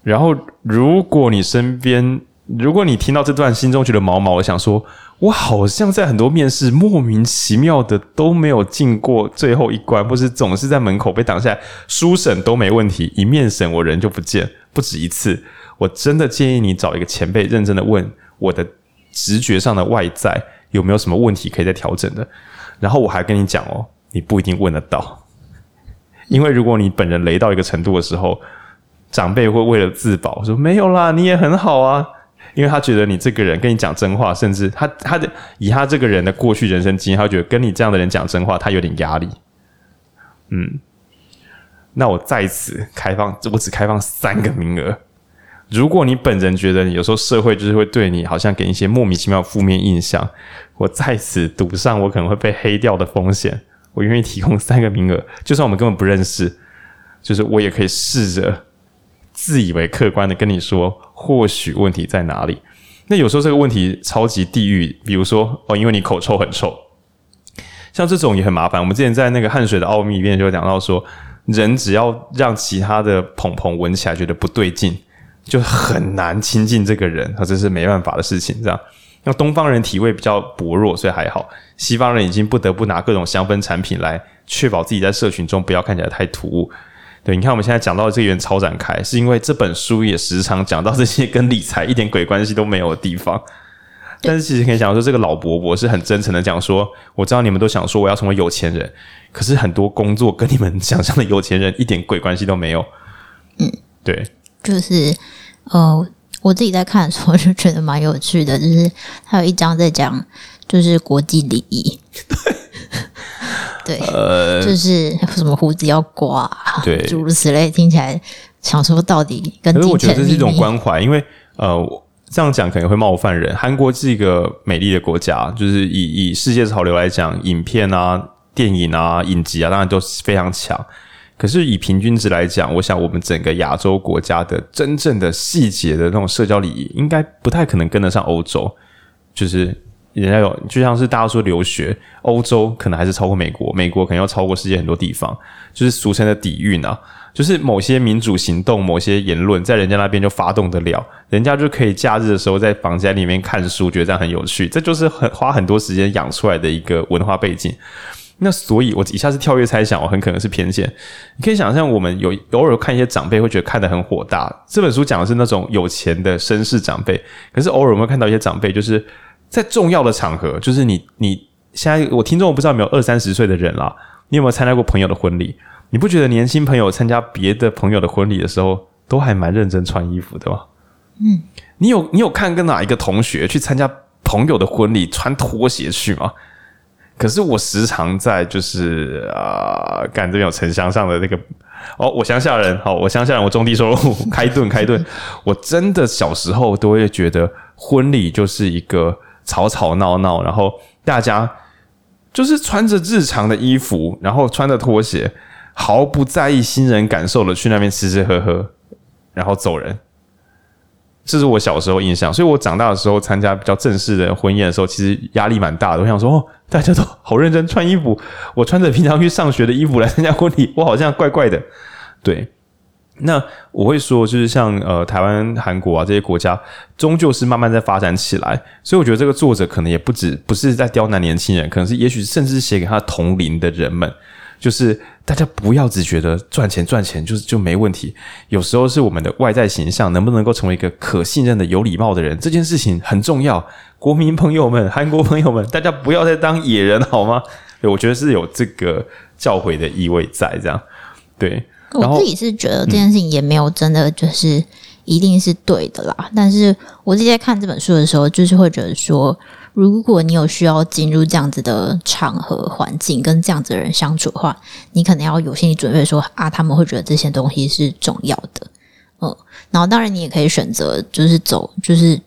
然后，如果你身边，如果你听到这段，心中觉得毛毛，我想说。我好像在很多面试莫名其妙的都没有进过最后一关，或是总是在门口被挡下来。书审都没问题，一面审我人就不见，不止一次。我真的建议你找一个前辈认真的问我的直觉上的外在有没有什么问题可以再调整的。然后我还跟你讲哦，你不一定问得到，因为如果你本人雷到一个程度的时候，长辈会为了自保说没有啦，你也很好啊。因为他觉得你这个人跟你讲真话，甚至他他的以他这个人的过去人生经验，他觉得跟你这样的人讲真话，他有点压力。嗯，那我在此开放，我只开放三个名额。如果你本人觉得你有时候社会就是会对你好像给一些莫名其妙负面印象，我在此赌上我可能会被黑掉的风险，我愿意提供三个名额，就算我们根本不认识，就是我也可以试着。自以为客观的跟你说，或许问题在哪里？那有时候这个问题超级地狱，比如说哦，因为你口臭很臭，像这种也很麻烦。我们之前在那个汗水的奥秘里面就讲到说，人只要让其他的朋朋闻起来觉得不对劲，就很难亲近这个人，这是没办法的事情。这样，那东方人体味比较薄弱，所以还好；西方人已经不得不拿各种香氛产品来确保自己在社群中不要看起来太突兀。对，你看我们现在讲到这个人超展开，是因为这本书也时常讲到这些跟理财一点鬼关系都没有的地方。但是其实可以讲说，这个老伯伯是很真诚的讲说，我知道你们都想说我要成为有钱人，可是很多工作跟你们 <laughs> 想象的有钱人一点鬼关系都没有。嗯，对，就是呃，我自己在看的时候就觉得蛮有趣的，就是他有一章在讲就是国际礼仪。对。<laughs> 对，呃，就是什么胡子要刮，对，诸如此类，听起来想说到底跟。可是我觉得这是一种关怀，因为呃，这样讲可能会冒犯人。韩国是一个美丽的国家，就是以以世界潮流来讲，影片啊、电影啊、影集啊，当然都是非常强。可是以平均值来讲，我想我们整个亚洲国家的真正的细节的那种社交礼仪，应该不太可能跟得上欧洲，就是。人家有，就像是大家说留学，欧洲可能还是超过美国，美国可能要超过世界很多地方，就是俗称的底蕴啊，就是某些民主行动、某些言论，在人家那边就发动得了，人家就可以假日的时候在房间里面看书，觉得这样很有趣，这就是很花很多时间养出来的一个文化背景。那所以，我以下是跳跃猜想，我很可能是偏见。你可以想象，我们有偶尔看一些长辈，会觉得看得很火大。这本书讲的是那种有钱的绅士长辈，可是偶尔我们会看到一些长辈，就是。在重要的场合，就是你你现在我听众我不知道有没有二三十岁的人啦，你有没有参加过朋友的婚礼？你不觉得年轻朋友参加别的朋友的婚礼的时候，都还蛮认真穿衣服的吗？嗯，你有你有看跟哪一个同学去参加朋友的婚礼穿拖鞋去吗？可是我时常在就是啊，干、呃、这边有城乡上的那个哦，我乡下人，好，我乡下人，我中地收入开顿开顿，<laughs> 我真的小时候都会觉得婚礼就是一个。吵吵闹闹，然后大家就是穿着日常的衣服，然后穿着拖鞋，毫不在意新人感受的去那边吃吃喝喝，然后走人。这是我小时候印象，所以我长大的时候参加比较正式的婚宴的时候，其实压力蛮大的。我想说，哦，大家都好认真穿衣服，我穿着平常去上学的衣服来参加婚礼，我好像怪怪的。对，那我会说，就是像呃台湾、韩国啊这些国家，终究是慢慢在发展起来。所以我觉得这个作者可能也不止不是在刁难年轻人，可能是也许甚至写给他同龄的人们。就是大家不要只觉得赚钱赚钱就是就没问题，有时候是我们的外在形象能不能够成为一个可信任的、有礼貌的人，这件事情很重要。国民朋友们、韩国朋友们，大家不要再当野人好吗？对，我觉得是有这个教诲的意味在这样。对，我自己是觉得这件事情也没有真的就是一定是对的啦。嗯、但是我自己在看这本书的时候，就是会觉得说。如果你有需要进入这样子的场合环境，跟这样子的人相处的话，你可能要有心理准备说，说啊，他们会觉得这些东西是重要的，嗯，然后当然你也可以选择，就是走，就是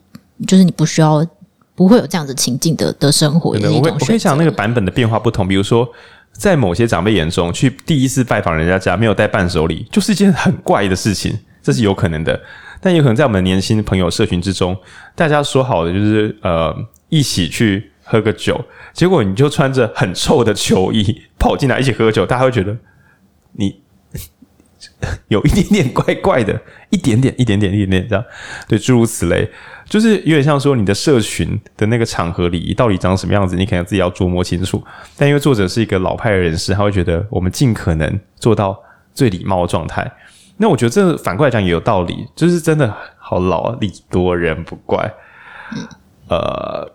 就是你不需要，不会有这样子情境的的生活。对，我会，我可以想那个版本的变化不同，比如说在某些长辈眼中，去第一次拜访人家家没有带伴手礼，就是一件很怪的事情，这是有可能的。但有可能在我们年轻朋友社群之中，大家说好的就是呃。一起去喝个酒，结果你就穿着很臭的球衣跑进来一起喝酒，大家会觉得你有一点点怪怪的，一点点、一点点、一点点这样，对，诸如此类，就是有点像说你的社群的那个场合礼仪到底长什么样子，你可能自己要琢磨清楚。但因为作者是一个老派的人士，他会觉得我们尽可能做到最礼貌的状态。那我觉得这反过来讲也有道理，就是真的好老啊，礼多人不怪，呃。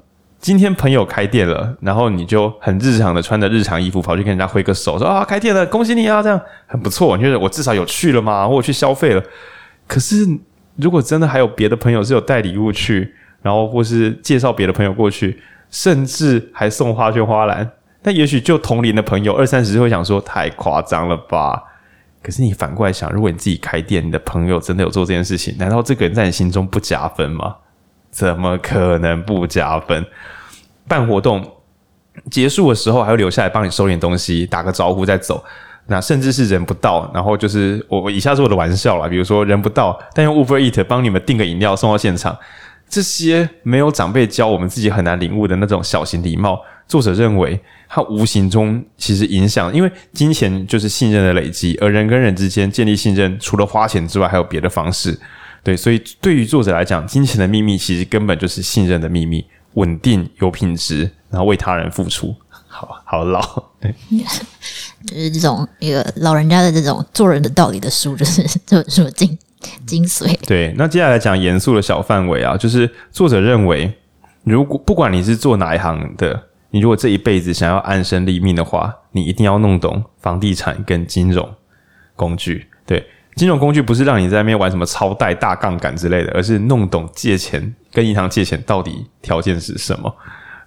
今天朋友开店了，然后你就很日常的穿着日常衣服跑去跟人家挥个手，说啊开店了，恭喜你啊，这样很不错。你觉得我至少有去了吗？或我去消费了。可是如果真的还有别的朋友是有带礼物去，然后或是介绍别的朋友过去，甚至还送花圈花篮，那也许就同龄的朋友二三十岁会想说太夸张了吧？可是你反过来想，如果你自己开店，你的朋友真的有做这件事情，难道这个人在你心中不加分吗？怎么可能不加分？办活动结束的时候，还会留下来帮你收点东西，打个招呼再走。那甚至是人不到，然后就是我以下是我的玩笑啦，比如说人不到，但用 Uber Eat 帮你们订个饮料送到现场。这些没有长辈教我们自己很难领悟的那种小型礼貌，作者认为它无形中其实影响，因为金钱就是信任的累积，而人跟人之间建立信任，除了花钱之外，还有别的方式。对，所以对于作者来讲，金钱的秘密其实根本就是信任的秘密。稳定有品质，然后为他人付出，好好老，对，就是这种一个老人家的这种做人的道理的书，就是这本书的精精髓。对，那接下来讲严肃的小范围啊，就是作者认为，如果不管你是做哪一行的，你如果这一辈子想要安身立命的话，你一定要弄懂房地产跟金融工具，对。金融工具不是让你在那边玩什么超贷、大杠杆之类的，而是弄懂借钱跟银行借钱到底条件是什么。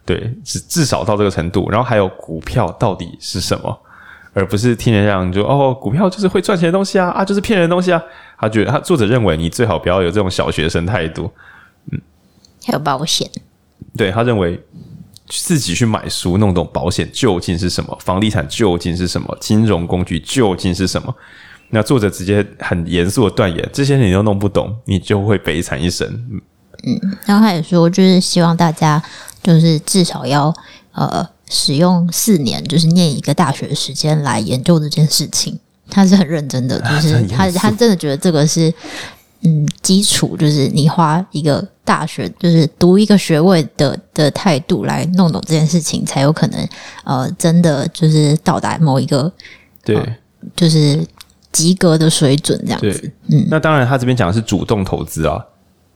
对，至至少到这个程度。然后还有股票到底是什么，而不是听人讲就哦，股票就是会赚钱的东西啊啊，就是骗人的东西啊。他觉得他作者认为你最好不要有这种小学生态度。嗯，还有保险。对，他认为自己去买书，弄懂保险究竟是什么，房地产究竟是什么，金融工具究竟是什么。那作者直接很严肃的断言：这些你都弄不懂，你就会悲惨一生。嗯，然后他也说，就是希望大家就是至少要呃使用四年，就是念一个大学的时间来研究这件事情。他是很认真的，就是 <laughs> 他他真的觉得这个是嗯基础，就是你花一个大学，就是读一个学位的的态度来弄懂这件事情，才有可能呃真的就是到达某一个对，呃、就是。及格的水准这样子，嗯，那当然，他这边讲的是主动投资啊，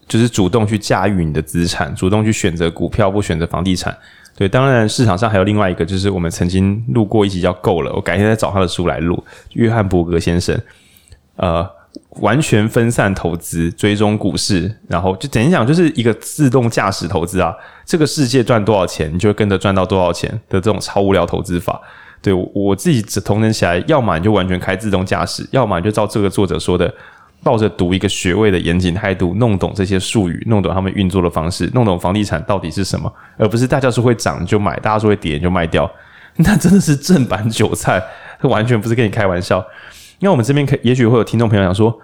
就是主动去驾驭你的资产，主动去选择股票，不选择房地产。对，当然市场上还有另外一个，就是我们曾经录过一集叫《够了》，我改天再找他的书来录。约翰伯格先生，呃，完全分散投资，追踪股市，然后就等于讲，就是一个自动驾驶投资啊。这个世界赚多少钱，你就会跟着赚到多少钱的这种超无聊投资法。对，我自己只统整起来，要么你就完全开自动驾驶，要么你就照这个作者说的，抱着读一个学位的严谨态度，弄懂这些术语，弄懂他们运作的方式，弄懂房地产到底是什么，而不是大家说会涨就买，大家说会跌就卖掉，<laughs> 那真的是正版韭菜，完全不是跟你开玩笑。因为我们这边可也许会有听众朋友想说，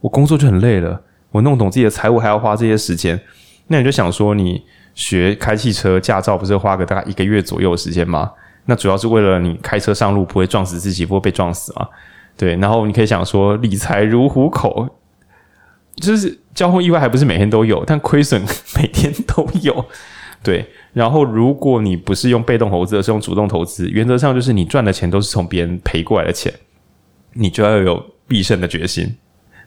我工作就很累了，我弄懂自己的财务还要花这些时间。那你就想说，你学开汽车驾照不是花个大概一个月左右的时间吗？那主要是为了你开车上路不会撞死自己，不会被撞死嘛？对。然后你可以想说，理财如虎口，就是交通意外还不是每天都有，但亏损 <laughs> 每天都有。对。然后如果你不是用被动投资，而是用主动投资，原则上就是你赚的钱都是从别人赔过来的钱，你就要有必胜的决心。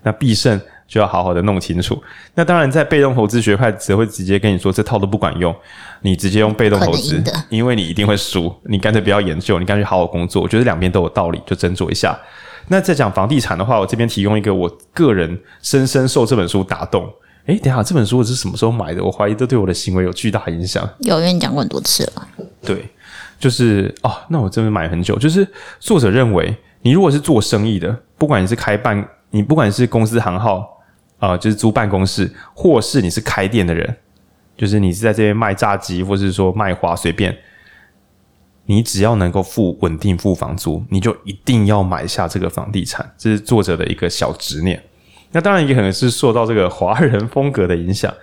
那必胜。就要好好的弄清楚。那当然，在被动投资学派只会直接跟你说这套都不管用，你直接用被动投资，因为你一定会输。你干脆不要研究，你干脆好好工作。我觉得两边都有道理，就斟酌一下。那在讲房地产的话，我这边提供一个我个人深深受这本书打动。诶，等一下，这本书我是什么时候买的？我怀疑这对我的行为有巨大影响。有，因为你讲过很多次了。对，就是哦，那我真的买很久。就是作者认为，你如果是做生意的，不管你是开办，你不管是公司行号。啊、就是租办公室，或是你是开店的人，就是你是在这边卖炸鸡，或是说卖花，随便，你只要能够付稳定付房租，你就一定要买下这个房地产。这是作者的一个小执念。那当然也可能是受到这个华人风格的影响。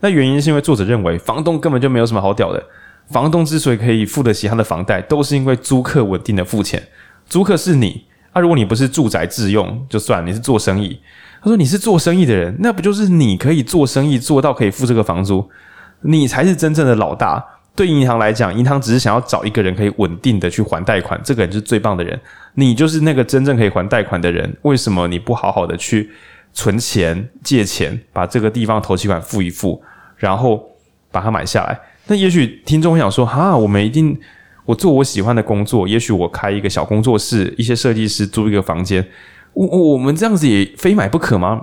那原因是因为作者认为，房东根本就没有什么好屌的。房东之所以可以付得起他的房贷，都是因为租客稳定的付钱。租客是你，啊，如果你不是住宅自用，就算你是做生意。他说：“你是做生意的人，那不就是你可以做生意做到可以付这个房租，你才是真正的老大。对银行来讲，银行只是想要找一个人可以稳定的去还贷款，这个人就是最棒的人。你就是那个真正可以还贷款的人。为什么你不好好的去存钱、借钱，把这个地方头期款付一付，然后把它买下来？那也许听众会想说：哈，我们一定我做我喜欢的工作，也许我开一个小工作室，一些设计师租一个房间。”我我们这样子也非买不可吗？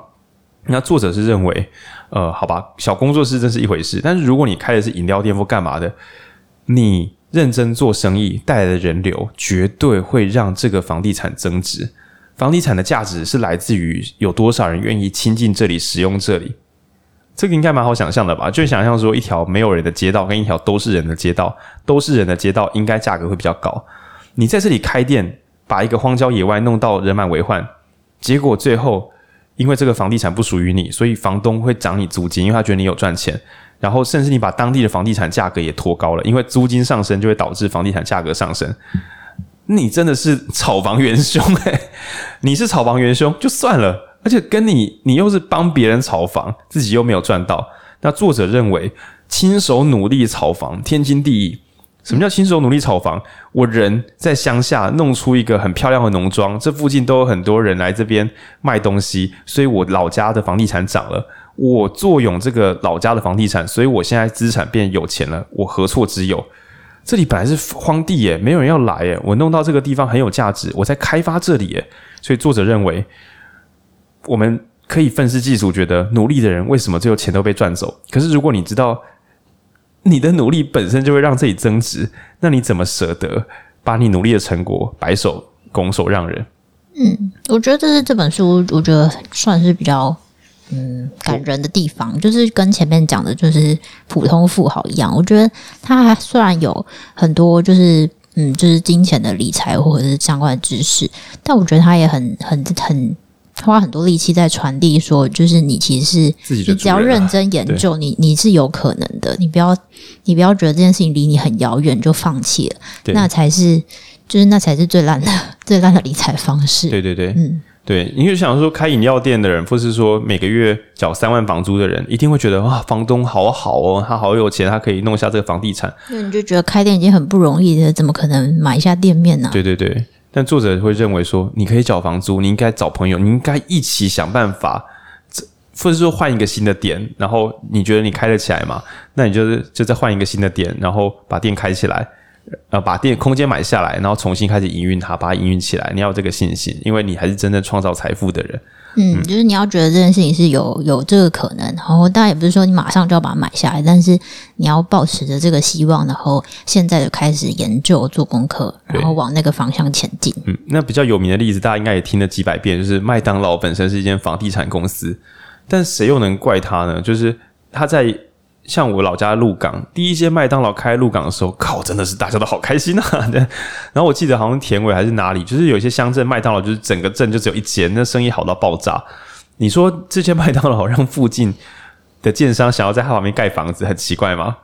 那作者是认为，呃，好吧，小工作室真是一回事。但是如果你开的是饮料店或干嘛的，你认真做生意带来的人流，绝对会让这个房地产增值。房地产的价值是来自于有多少人愿意亲近这里、使用这里。这个应该蛮好想象的吧？就想象说，一条没有人的街道跟一条都是人的街道，都是人的街道，应该价格会比较高。你在这里开店，把一个荒郊野外弄到人满为患。结果最后，因为这个房地产不属于你，所以房东会涨你租金，因为他觉得你有赚钱。然后甚至你把当地的房地产价格也拖高了，因为租金上升就会导致房地产价格上升。你真的是炒房元凶诶，你是炒房元凶就算了，而且跟你你又是帮别人炒房，自己又没有赚到。那作者认为，亲手努力炒房天经地义。什么叫亲手努力炒房？我人在乡下弄出一个很漂亮的农庄，这附近都有很多人来这边卖东西，所以我老家的房地产涨了。我坐拥这个老家的房地产，所以我现在资产变有钱了。我何错之有？这里本来是荒地耶，没有人要来耶。我弄到这个地方很有价值，我在开发这里耶。所以作者认为，我们可以愤世嫉俗，觉得努力的人为什么最后钱都被赚走？可是如果你知道。你的努力本身就会让自己增值，那你怎么舍得把你努力的成果白手拱手让人？嗯，我觉得这是这本书，我觉得算是比较嗯感人的地方，就是跟前面讲的，就是普通富豪一样。我觉得他虽然有很多就是嗯，就是金钱的理财或者是相关的知识，但我觉得他也很很很。花很多力气在传递，说就是你其实是你只要认真研究，你你是有可能的。你不要你不要觉得这件事情离你很遥远就放弃了，那才是就是那才是最烂的 <laughs> 最烂的理财方式。对对对，嗯，对。你就想说开饮料店的人，或是说每个月缴三万房租的人，一定会觉得哇，房东好好哦，他好有钱，他可以弄下这个房地产。那你就觉得开店已经很不容易了，怎么可能买一下店面呢？对对对。但作者会认为说，你可以缴房租，你应该找朋友，你应该一起想办法，或者说换一个新的点，然后你觉得你开得起来吗？那你就是就再换一个新的点，然后把店开起来，呃，把店空间买下来，然后重新开始营运它，把它营运起来。你要这个信心，因为你还是真正创造财富的人。嗯，就是你要觉得这件事情是有有这个可能，然后当然也不是说你马上就要把它买下来，但是你要抱持着这个希望，然后现在就开始研究做功课，然后往那个方向前进。嗯，那比较有名的例子，大家应该也听了几百遍，就是麦当劳本身是一间房地产公司，但谁又能怪他呢？就是他在。像我老家鹿港，第一间麦当劳开鹿港的时候，靠，真的是大家都好开心啊！<laughs> 然后我记得好像田尾还是哪里，就是有些乡镇麦当劳就是整个镇就只有一间，那生意好到爆炸。你说这些麦当劳让附近的建商想要在他旁边盖房子，很奇怪吗？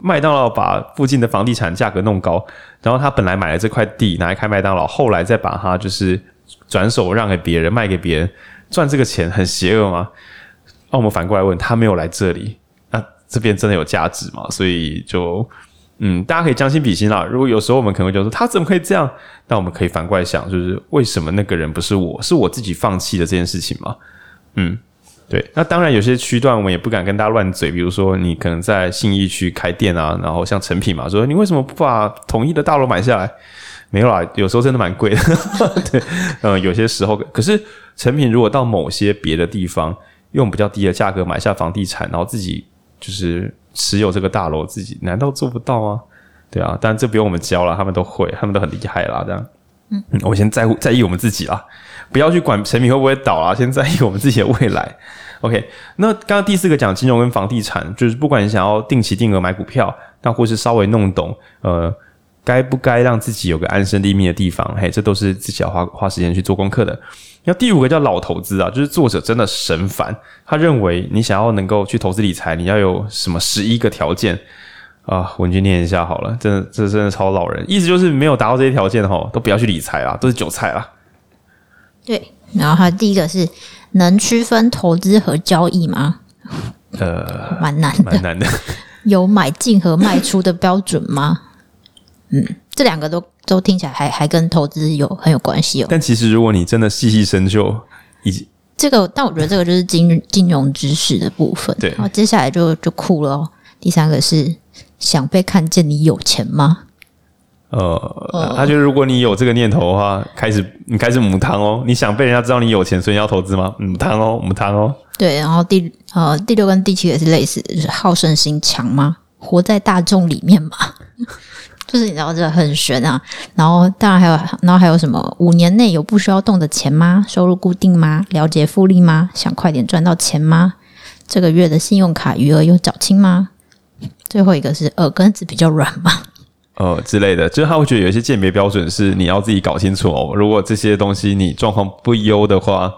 麦当劳把附近的房地产价格弄高，然后他本来买了这块地拿来开麦当劳，后来再把它就是转手让给别人，卖给别人赚这个钱，很邪恶吗？那我们反过来问，他没有来这里，这边真的有价值嘛？所以就嗯，大家可以将心比心啦。如果有时候我们可能会觉得说他怎么可以这样，那我们可以反过来想，就是为什么那个人不是我，是我自己放弃的这件事情吗？嗯。对，那当然有些区段我们也不敢跟大家乱嘴，比如说你可能在信义区开店啊，然后像成品嘛，说你为什么不把统一的大楼买下来？没有啦，有时候真的蛮贵的。<laughs> 对，嗯，有些时候，可是成品如果到某些别的地方用比较低的价格买下房地产，然后自己就是持有这个大楼，自己难道做不到吗？对啊，但这不用我们教了，他们都会，他们都很厉害啦，这样。嗯，我先在乎在意我们自己啦。不要去管产品会不会倒啊，先在意我们自己的未来。<laughs> OK，那刚刚第四个讲金融跟房地产，就是不管你想要定期定额买股票，那或是稍微弄懂，呃，该不该让自己有个安身立命的地方，嘿，这都是自己要花花时间去做功课的。那第五个叫老投资啊，就是作者真的神烦，他认为你想要能够去投资理财，你要有什么十一个条件啊？我去念一下好了，真的这真的超老人，意思就是没有达到这些条件齁，都不要去理财啦，都是韭菜啦。对，然后他第一个是能区分投资和交易吗？呃，蛮难的，蛮难的。<laughs> 有买进和卖出的标准吗？嗯，这两个都都听起来还还跟投资有很有关系哦。但其实如果你真的细细深究，以及这个，但我觉得这个就是金金融知识的部分。对，然后接下来就就酷了哦。第三个是想被看见你有钱吗？呃，他觉得如果你有这个念头的话，开始你开始母汤哦，你想被人家知道你有钱，所以你要投资吗？母汤哦，母汤哦。对，然后第呃第六跟第七也是类似，就是好胜心强吗？活在大众里面吗？就是你知道这很玄啊。然后当然还有，然后还有什么？五年内有不需要动的钱吗？收入固定吗？了解复利吗？想快点赚到钱吗？这个月的信用卡余额有缴清吗？最后一个是耳根子比较软吗？呃之类的，就是他会觉得有一些鉴别标准是你要自己搞清楚哦。如果这些东西你状况不优的话，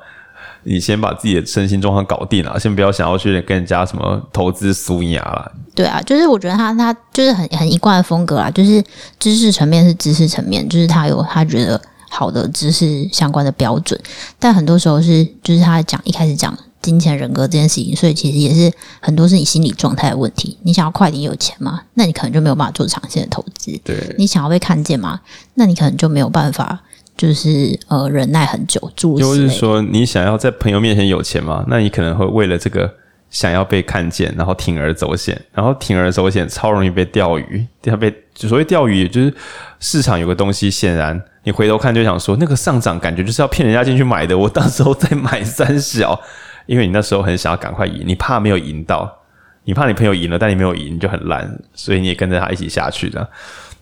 你先把自己的身心状况搞定了，先不要想要去跟人家什么投资输赢了。对啊，就是我觉得他他就是很很一贯的风格啊，就是知识层面是知识层面，就是他有他觉得好的知识相关的标准，但很多时候是就是他讲一开始讲。金钱人格这件事情，所以其实也是很多是你心理状态的问题。你想要快点有钱嘛？那你可能就没有办法做长线的投资。对，你想要被看见嘛？那你可能就没有办法，就是呃忍耐很久。就是说，你想要在朋友面前有钱吗？那你可能会为了这个想要被看见，然后铤而走险，然后铤而走险超容易被钓鱼。它被所谓钓鱼，就是市场有个东西，显然你回头看就想说，那个上涨感觉就是要骗人家进去买的。我到时候再买三小。因为你那时候很想要赶快赢，你怕没有赢到，你怕你朋友赢了，但你没有赢，你就很烂，所以你也跟着他一起下去的。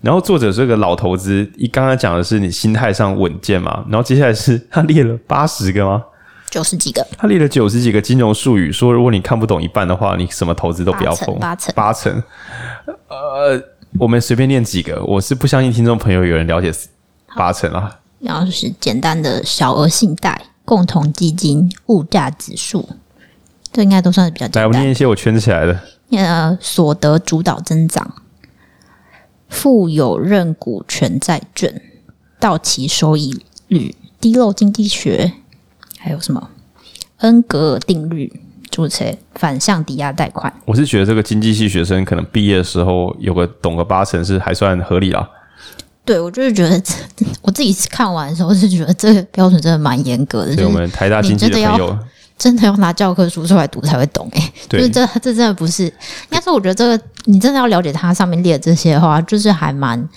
然后作者这个老投资，一刚刚讲的是你心态上稳健嘛，然后接下来是他列了八十个吗？九十几个。他列了九十几个金融术语，说如果你看不懂一半的话，你什么投资都不要碰。八成，八成。呃，我们随便念几个，我是不相信听众朋友有人了解八成啊。然后就是简单的小额信贷。共同基金、物价指数，这应该都算是比较简单。来，我念一些我圈起来的。呃，所得主导增长、富有认股权债券、到期收益率、低漏经济学，还有什么恩格尔定律、注册反向抵押贷款。我是觉得这个经济系学生可能毕业的时候有个懂个八成是还算合理啊。对，我就是觉得，<laughs> 我自己看完的时候是觉得这个标准真的蛮严格的。对，我们台大经济的朋友真的要拿教科书出来读才会懂哎，就是这这真的不是。应该说，我觉得这个你真的要了解它上面列的这些的话，就是还蛮。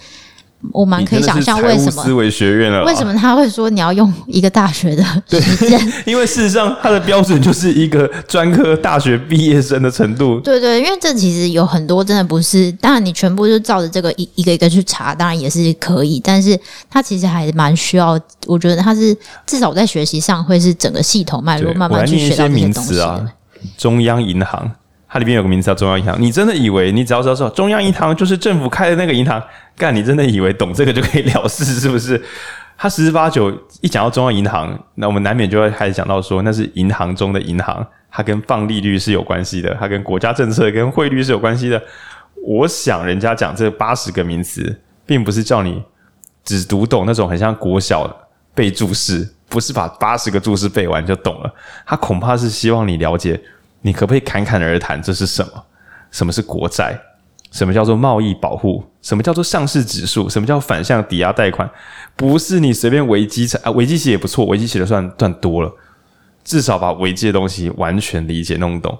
我蛮可以想象为什么思维学院了，为什么他会说你要用一个大学的 <laughs> 时间？<laughs> 因为事实上他的标准就是一个专科大学毕业生的程度。对对，因为这其实有很多真的不是，当然你全部就照着这个一一个一个去查，当然也是可以，但是他其实还蛮需要，我觉得他是至少在学习上会是整个系统脉络慢慢去学到这些东西啊。中央银行。它里面有个名字叫中央银行，你真的以为你只要知道说中央银行就是政府开的那个银行？干，你真的以为懂这个就可以了事是不是？他十之八九一讲到中央银行，那我们难免就会开始讲到说，那是银行中的银行，它跟放利率是有关系的，它跟国家政策跟汇率是有关系的。我想人家讲这八十个名词，并不是叫你只读懂那种很像国小背注释，不是把八十个注释背完就懂了。他恐怕是希望你了解，你可不可以侃侃而谈这是什么？什么是国债？什么叫做贸易保护？什么叫做上市指数？什么叫反向抵押贷款？不是你随便维基啊，维基写也不错，维基写的算算多了，至少把维基的东西完全理解弄懂。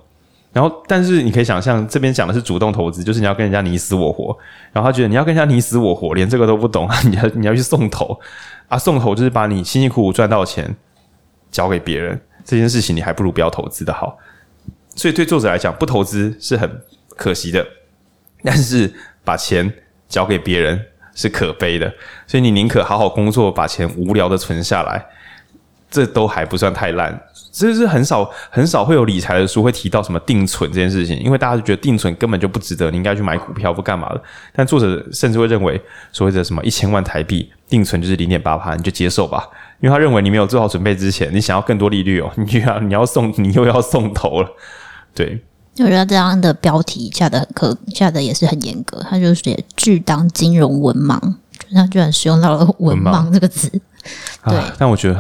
然后，但是你可以想象，这边讲的是主动投资，就是你要跟人家你死我活。然后他觉得你要跟人家你死我活，连这个都不懂，<laughs> 你要你要去送头啊？送头就是把你辛辛苦苦赚到钱交给别人，这件事情你还不如不要投资的好。所以对作者来讲，不投资是很可惜的，<laughs> 但是把钱交给别人是可悲的。所以你宁可好好工作，把钱无聊的存下来，这都还不算太烂。这是很少很少会有理财的书会提到什么定存这件事情，因为大家就觉得定存根本就不值得，你应该去买股票或干嘛的。但作者甚至会认为，所谓的什么一千万台币定存就是零点八趴，你就接受吧，因为他认为你没有做好准备之前，你想要更多利率哦，你就要你要送你又要送头了，对。我觉得这样的标题下的很苛下的也是很严格，他就写拒当金融文盲，他居然使用到了“文盲”这个词，对、啊。但我觉得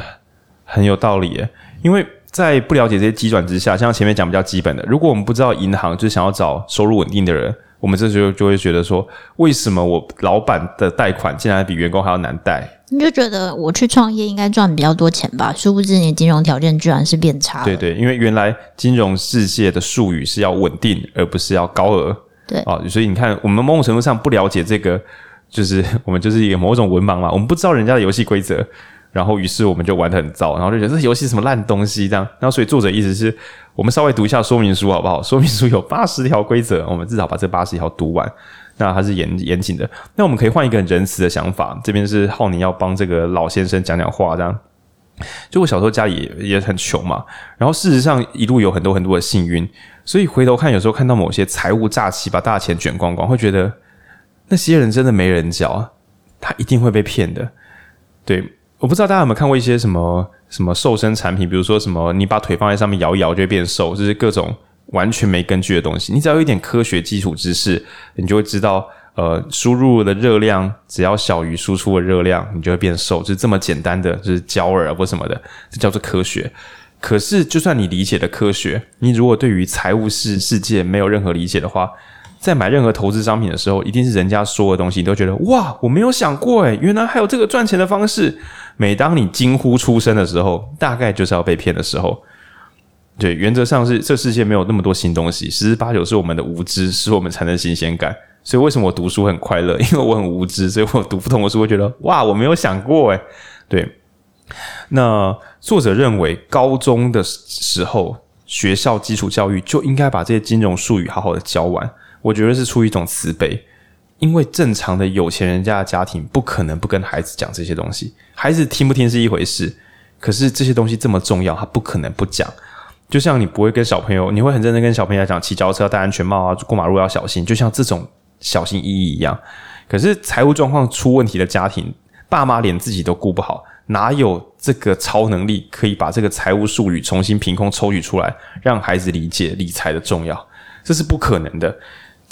很有道理耶，因为。在不了解这些基转之下，像前面讲比较基本的，如果我们不知道银行就是想要找收入稳定的人，我们这时候就会觉得说，为什么我老板的贷款竟然比员工还要难贷？你就觉得我去创业应该赚比较多钱吧？殊不知你的金融条件居然是变差。对对，因为原来金融世界的术语是要稳定，而不是要高额。对啊，所以你看，我们某种程度上不了解这个，就是我们就是一个某种文盲嘛，我们不知道人家的游戏规则。然后，于是我们就玩得很糟，然后就觉得这游戏什么烂东西这样。然后，所以作者意思是我们稍微读一下说明书好不好？说明书有八十条规则，我们至少把这八十条读完。那还是严严谨的。那我们可以换一个很仁慈的想法，这边是浩宁要帮这个老先生讲讲话这样。就我小时候家里也，也很穷嘛，然后事实上一路有很多很多的幸运，所以回头看，有时候看到某些财务诈欺把大钱卷光光，会觉得那些人真的没人教，他一定会被骗的，对。我不知道大家有没有看过一些什么什么瘦身产品，比如说什么你把腿放在上面摇一摇就会变瘦，就是各种完全没根据的东西。你只要有一点科学基础知识，你就会知道，呃，输入的热量只要小于输出的热量，你就会变瘦，就是这么简单的，就是焦耳或什么的，这叫做科学。可是，就算你理解了科学，你如果对于财务世世界没有任何理解的话，在买任何投资商品的时候，一定是人家说的东西，你都觉得哇，我没有想过诶，原来还有这个赚钱的方式。每当你惊呼出声的时候，大概就是要被骗的时候。对，原则上是这世界没有那么多新东西，十之八九是我们的无知，使我们产生新鲜感。所以为什么我读书很快乐？因为我很无知，所以我读不同的书会觉得哇，我没有想过诶。对，那作者认为高中的时候学校基础教育就应该把这些金融术语好好的教完。我觉得是出于一种慈悲。因为正常的有钱人家的家庭不可能不跟孩子讲这些东西，孩子听不听是一回事，可是这些东西这么重要，他不可能不讲。就像你不会跟小朋友，你会很认真跟小朋友讲骑脚车要戴安全帽啊，过马路要小心，就像这种小心翼翼一样。可是财务状况出问题的家庭，爸妈连自己都顾不好，哪有这个超能力可以把这个财务术语重新凭空抽取出来，让孩子理解理财的重要？这是不可能的。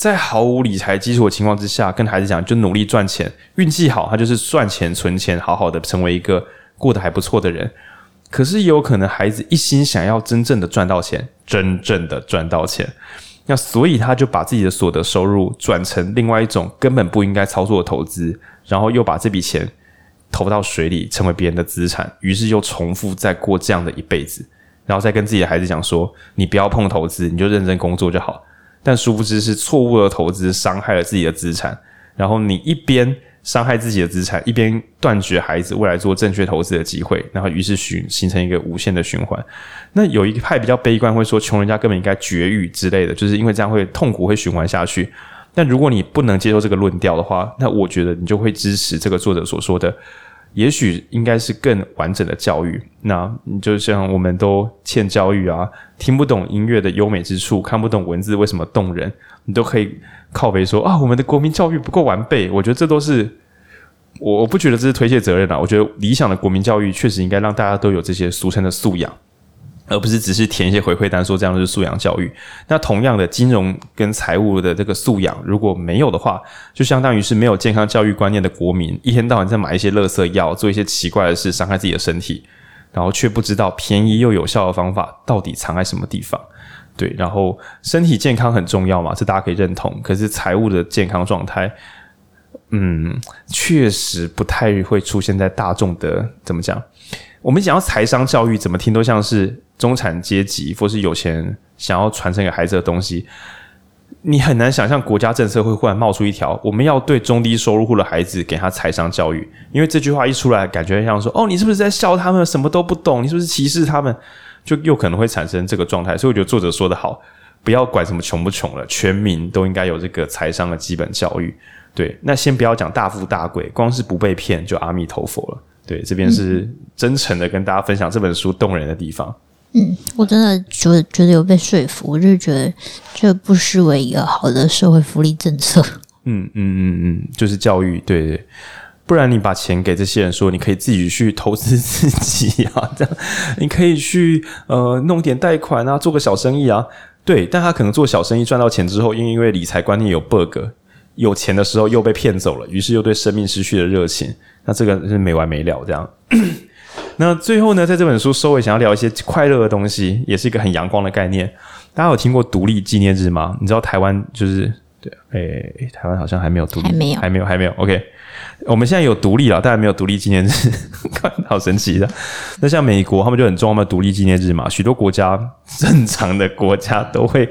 在毫无理财基础的情况之下，跟孩子讲就努力赚钱，运气好，他就是赚钱存钱，好好的成为一个过得还不错的人。可是也有可能孩子一心想要真正的赚到钱，真正的赚到钱，那所以他就把自己的所得收入转成另外一种根本不应该操作的投资，然后又把这笔钱投到水里，成为别人的资产，于是又重复再过这样的一辈子，然后再跟自己的孩子讲说：你不要碰投资，你就认真工作就好。但殊不知是错误的投资，伤害了自己的资产。然后你一边伤害自己的资产，一边断绝孩子未来做正确投资的机会。然后于是循形成一个无限的循环。那有一派比较悲观，会说穷人家根本应该绝育之类的，就是因为这样会痛苦会循环下去。但如果你不能接受这个论调的话，那我觉得你就会支持这个作者所说的。也许应该是更完整的教育。那你就像我们都欠教育啊，听不懂音乐的优美之处，看不懂文字为什么动人，你都可以靠背说啊，我们的国民教育不够完备。我觉得这都是我我不觉得这是推卸责任啊，我觉得理想的国民教育确实应该让大家都有这些俗称的素养。而不是只是填一些回馈单说这样是素养教育。那同样的金融跟财务的这个素养如果没有的话，就相当于是没有健康教育观念的国民，一天到晚在买一些垃圾药，做一些奇怪的事，伤害自己的身体，然后却不知道便宜又有效的方法到底藏在什么地方。对，然后身体健康很重要嘛，这大家可以认同。可是财务的健康状态，嗯，确实不太会出现在大众的怎么讲？我们讲到财商教育，怎么听都像是中产阶级或是有钱人想要传承给孩子的东西。你很难想象国家政策会忽然冒出一条，我们要对中低收入户的孩子给他财商教育。因为这句话一出来，感觉像说：“哦，你是不是在笑他们什么都不懂？你是不是歧视他们？”就又可能会产生这个状态。所以我觉得作者说得好，不要管什么穷不穷了，全民都应该有这个财商的基本教育。对，那先不要讲大富大贵，光是不被骗就阿弥陀佛了。对，这边是真诚的跟大家分享这本书动人的地方。嗯，我真的觉得觉得有被说服，我就觉得这不失为一个好的社会福利政策。嗯嗯嗯嗯，就是教育，对对。不然你把钱给这些人说，你可以自己去投资自己啊，这样你可以去呃弄点贷款啊，做个小生意啊。对，但他可能做小生意赚到钱之后，因为因为理财观念有 bug，有钱的时候又被骗走了，于是又对生命失去了热情。那这个是没完没了这样。那最后呢，在这本书收尾，想要聊一些快乐的东西，也是一个很阳光的概念。大家有听过独立纪念日吗？你知道台湾就是对，诶，台湾好像还没有独立，还没有，还没有，还没有。OK，我们现在有独立了，但还没有独立纪念日，<laughs> 好神奇的。那像美国，他们就很重要的独立纪念日嘛，许多国家正常的国家都会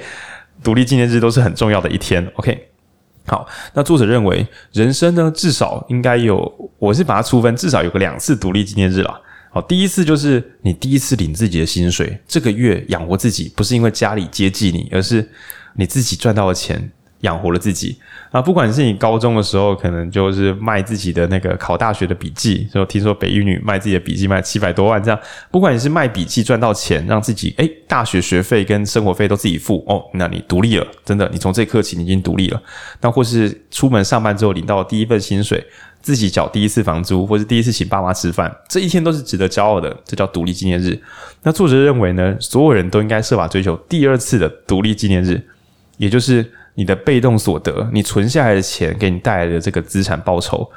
独立纪念日都是很重要的一天。OK。好，那作者认为，人生呢，至少应该有，我是把它粗分，至少有个两次独立纪念日啦。好，第一次就是你第一次领自己的薪水，这个月养活自己，不是因为家里接济你，而是你自己赚到的钱。养活了自己啊！不管是你高中的时候，可能就是卖自己的那个考大学的笔记，就听说北一女卖自己的笔记卖七百多万这样。不管你是卖笔记赚到钱，让自己诶大学学费跟生活费都自己付哦，那你独立了，真的，你从这一刻起你已经独立了。那或是出门上班之后领到第一份薪水，自己缴第一次房租，或是第一次请爸妈吃饭，这一天都是值得骄傲的，这叫独立纪念日。那作者认为呢，所有人都应该设法追求第二次的独立纪念日，也就是。你的被动所得，你存下来的钱给你带来的这个资产报酬，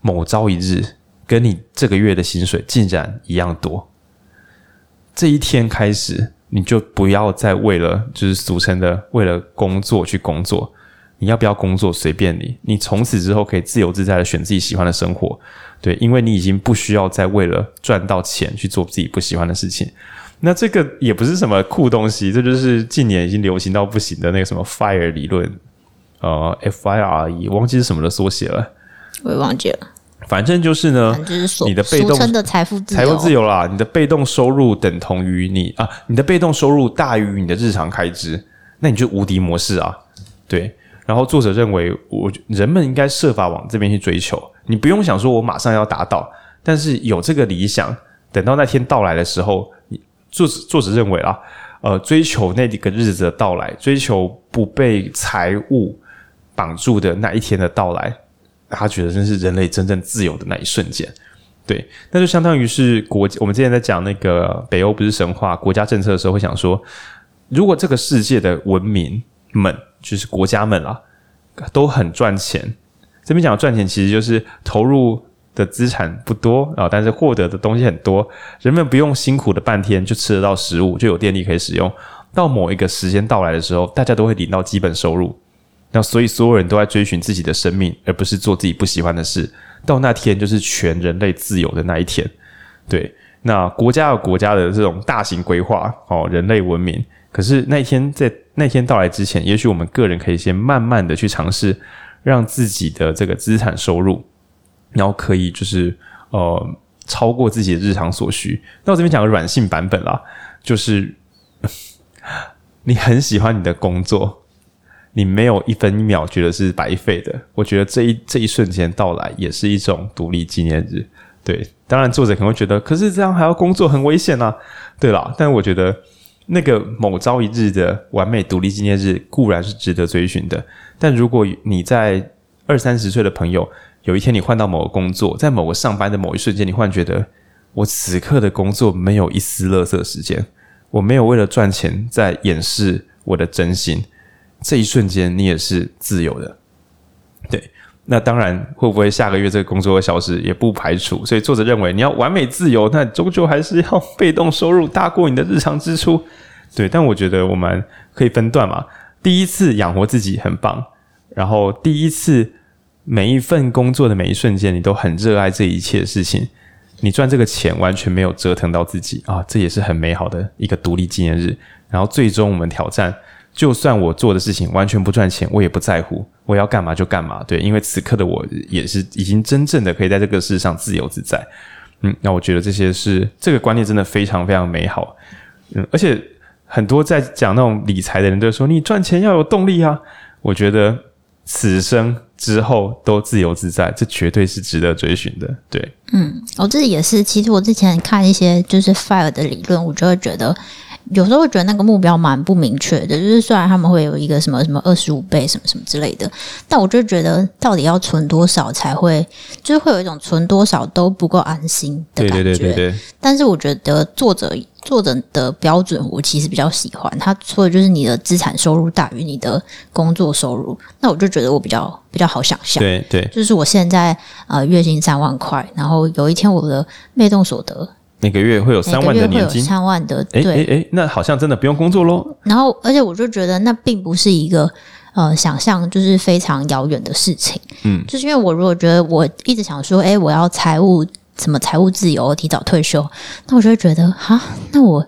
某朝一日跟你这个月的薪水竟然一样多。这一天开始，你就不要再为了就是俗称的为了工作去工作。你要不要工作随便你，你从此之后可以自由自在的选自己喜欢的生活。对，因为你已经不需要再为了赚到钱去做自己不喜欢的事情。那这个也不是什么酷东西，这就是近年已经流行到不行的那个什么 FIRE 理论，呃，F I R E，我忘记是什么的缩写了，我也忘记了。反正就是呢，就是你的被动的财富自由，财富自由啦，你的被动收入等同于你啊，你的被动收入大于你的日常开支，那你就无敌模式啊，对。然后作者认为，我人们应该设法往这边去追求，你不用想说我马上要达到，但是有这个理想，等到那天到来的时候，作者作者认为啊，呃，追求那几个日子的到来，追求不被财务绑住的那一天的到来，他觉得这是人类真正自由的那一瞬间。对，那就相当于是国，我们之前在讲那个北欧不是神话国家政策的时候，会想说，如果这个世界的文明们，就是国家们啊，都很赚钱，这边讲赚钱其实就是投入。的资产不多啊，但是获得的东西很多。人们不用辛苦的半天就吃得到食物，就有电力可以使用。到某一个时间到来的时候，大家都会领到基本收入。那所以所有人都在追寻自己的生命，而不是做自己不喜欢的事。到那天就是全人类自由的那一天。对，那国家有国家的这种大型规划哦，人类文明。可是那一天在那天到来之前，也许我们个人可以先慢慢的去尝试，让自己的这个资产收入。然后可以就是呃超过自己的日常所需。那我这边讲个软性版本啦，就是 <laughs> 你很喜欢你的工作，你没有一分一秒觉得是白费的。我觉得这一这一瞬间到来也是一种独立纪念日。对，当然作者可能会觉得，可是这样还要工作很危险啊。对啦，但我觉得那个某朝一日的完美独立纪念日固然是值得追寻的。但如果你在二三十岁的朋友，有一天你换到某个工作，在某个上班的某一瞬间，你忽然觉得我此刻的工作没有一丝垃圾时间，我没有为了赚钱在掩饰我的真心。这一瞬间，你也是自由的。对，那当然会不会下个月这个工作会消失，也不排除。所以作者认为，你要完美自由，那终究还是要被动收入大过你的日常支出。<laughs> 对，但我觉得我们可以分段嘛。第一次养活自己很棒，然后第一次每一份工作的每一瞬间，你都很热爱这一切事情。你赚这个钱完全没有折腾到自己啊，这也是很美好的一个独立纪念日。然后最终我们挑战，就算我做的事情完全不赚钱，我也不在乎，我要干嘛就干嘛。对，因为此刻的我也是已经真正的可以在这个世上自由自在。嗯，那我觉得这些是这个观念真的非常非常美好。嗯，而且。很多在讲那种理财的人都说，你赚钱要有动力啊！我觉得此生之后都自由自在，这绝对是值得追寻的。对，嗯，我自己也是。其实我之前看一些就是 FIRE 的理论，我就会觉得。有时候会觉得那个目标蛮不明确的，就是虽然他们会有一个什么什么二十五倍什么什么之类的，但我就觉得到底要存多少才会，就是会有一种存多少都不够安心的感觉。对对对对对。但是我觉得作者作者的标准我其实比较喜欢，他说的就是你的资产收入大于你的工作收入，那我就觉得我比较比较好想象。对对，就是我现在呃月薪三万块，然后有一天我的被动所得。每个月会有三万的年金，三万的，对，哎哎，那好像真的不用工作喽。然后，而且我就觉得那并不是一个呃想象，就是非常遥远的事情。嗯，就是因为我如果觉得我一直想说，哎，我要财务什么财务自由，提早退休，那我就会觉得，哈，那我。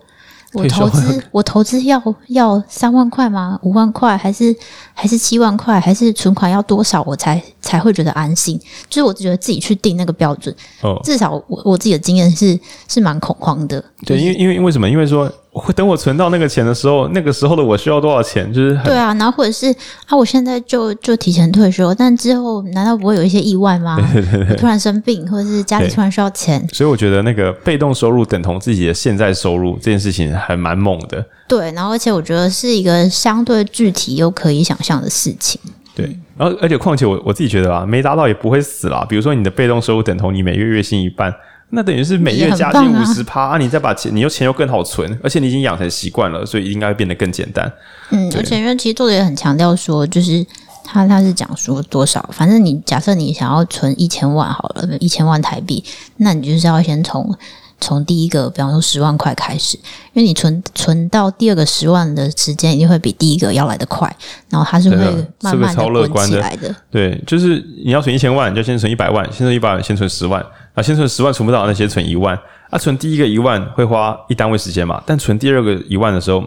我投资，<laughs> 我投资要要三万块吗？五万块，还是还是七万块？还是存款要多少我才才会觉得安心？就是我觉得自己去定那个标准。哦，至少我我自己的经验是是蛮恐慌的。对，因为因为因为什么？因为说。会等我存到那个钱的时候，那个时候的我需要多少钱？就是对啊，然后或者是啊，我现在就就提前退休，但之后难道不会有一些意外吗？<laughs> 对对对，突然生病，或者是家里突然需要钱。所以我觉得那个被动收入等同自己的现在收入这件事情还蛮猛的。对，然后而且我觉得是一个相对具体又可以想象的事情。对，然后而且况且我我自己觉得啊，没达到也不会死啦。比如说你的被动收入等同你每月月薪一半。那等于是每月加薪五十趴啊！你再把钱，你又钱又更好存，而且你已经养成习惯了，所以应该会变得更简单。嗯，而且因为其实作者也很强调说，就是他他是讲说多少，反正你假设你想要存一千万好了，一千万台币，那你就是要先从从第一个，比方说十万块开始，因为你存存到第二个十万的时间一定会比第一个要来的快，然后它是会慢慢的滚起来的。对，就是你要存一千万，你就先存一百万，先存一百万，先存十万。啊，先存十万存不到，那先存一万。啊，存第一个一万会花一单位时间嘛？但存第二个一万的时候，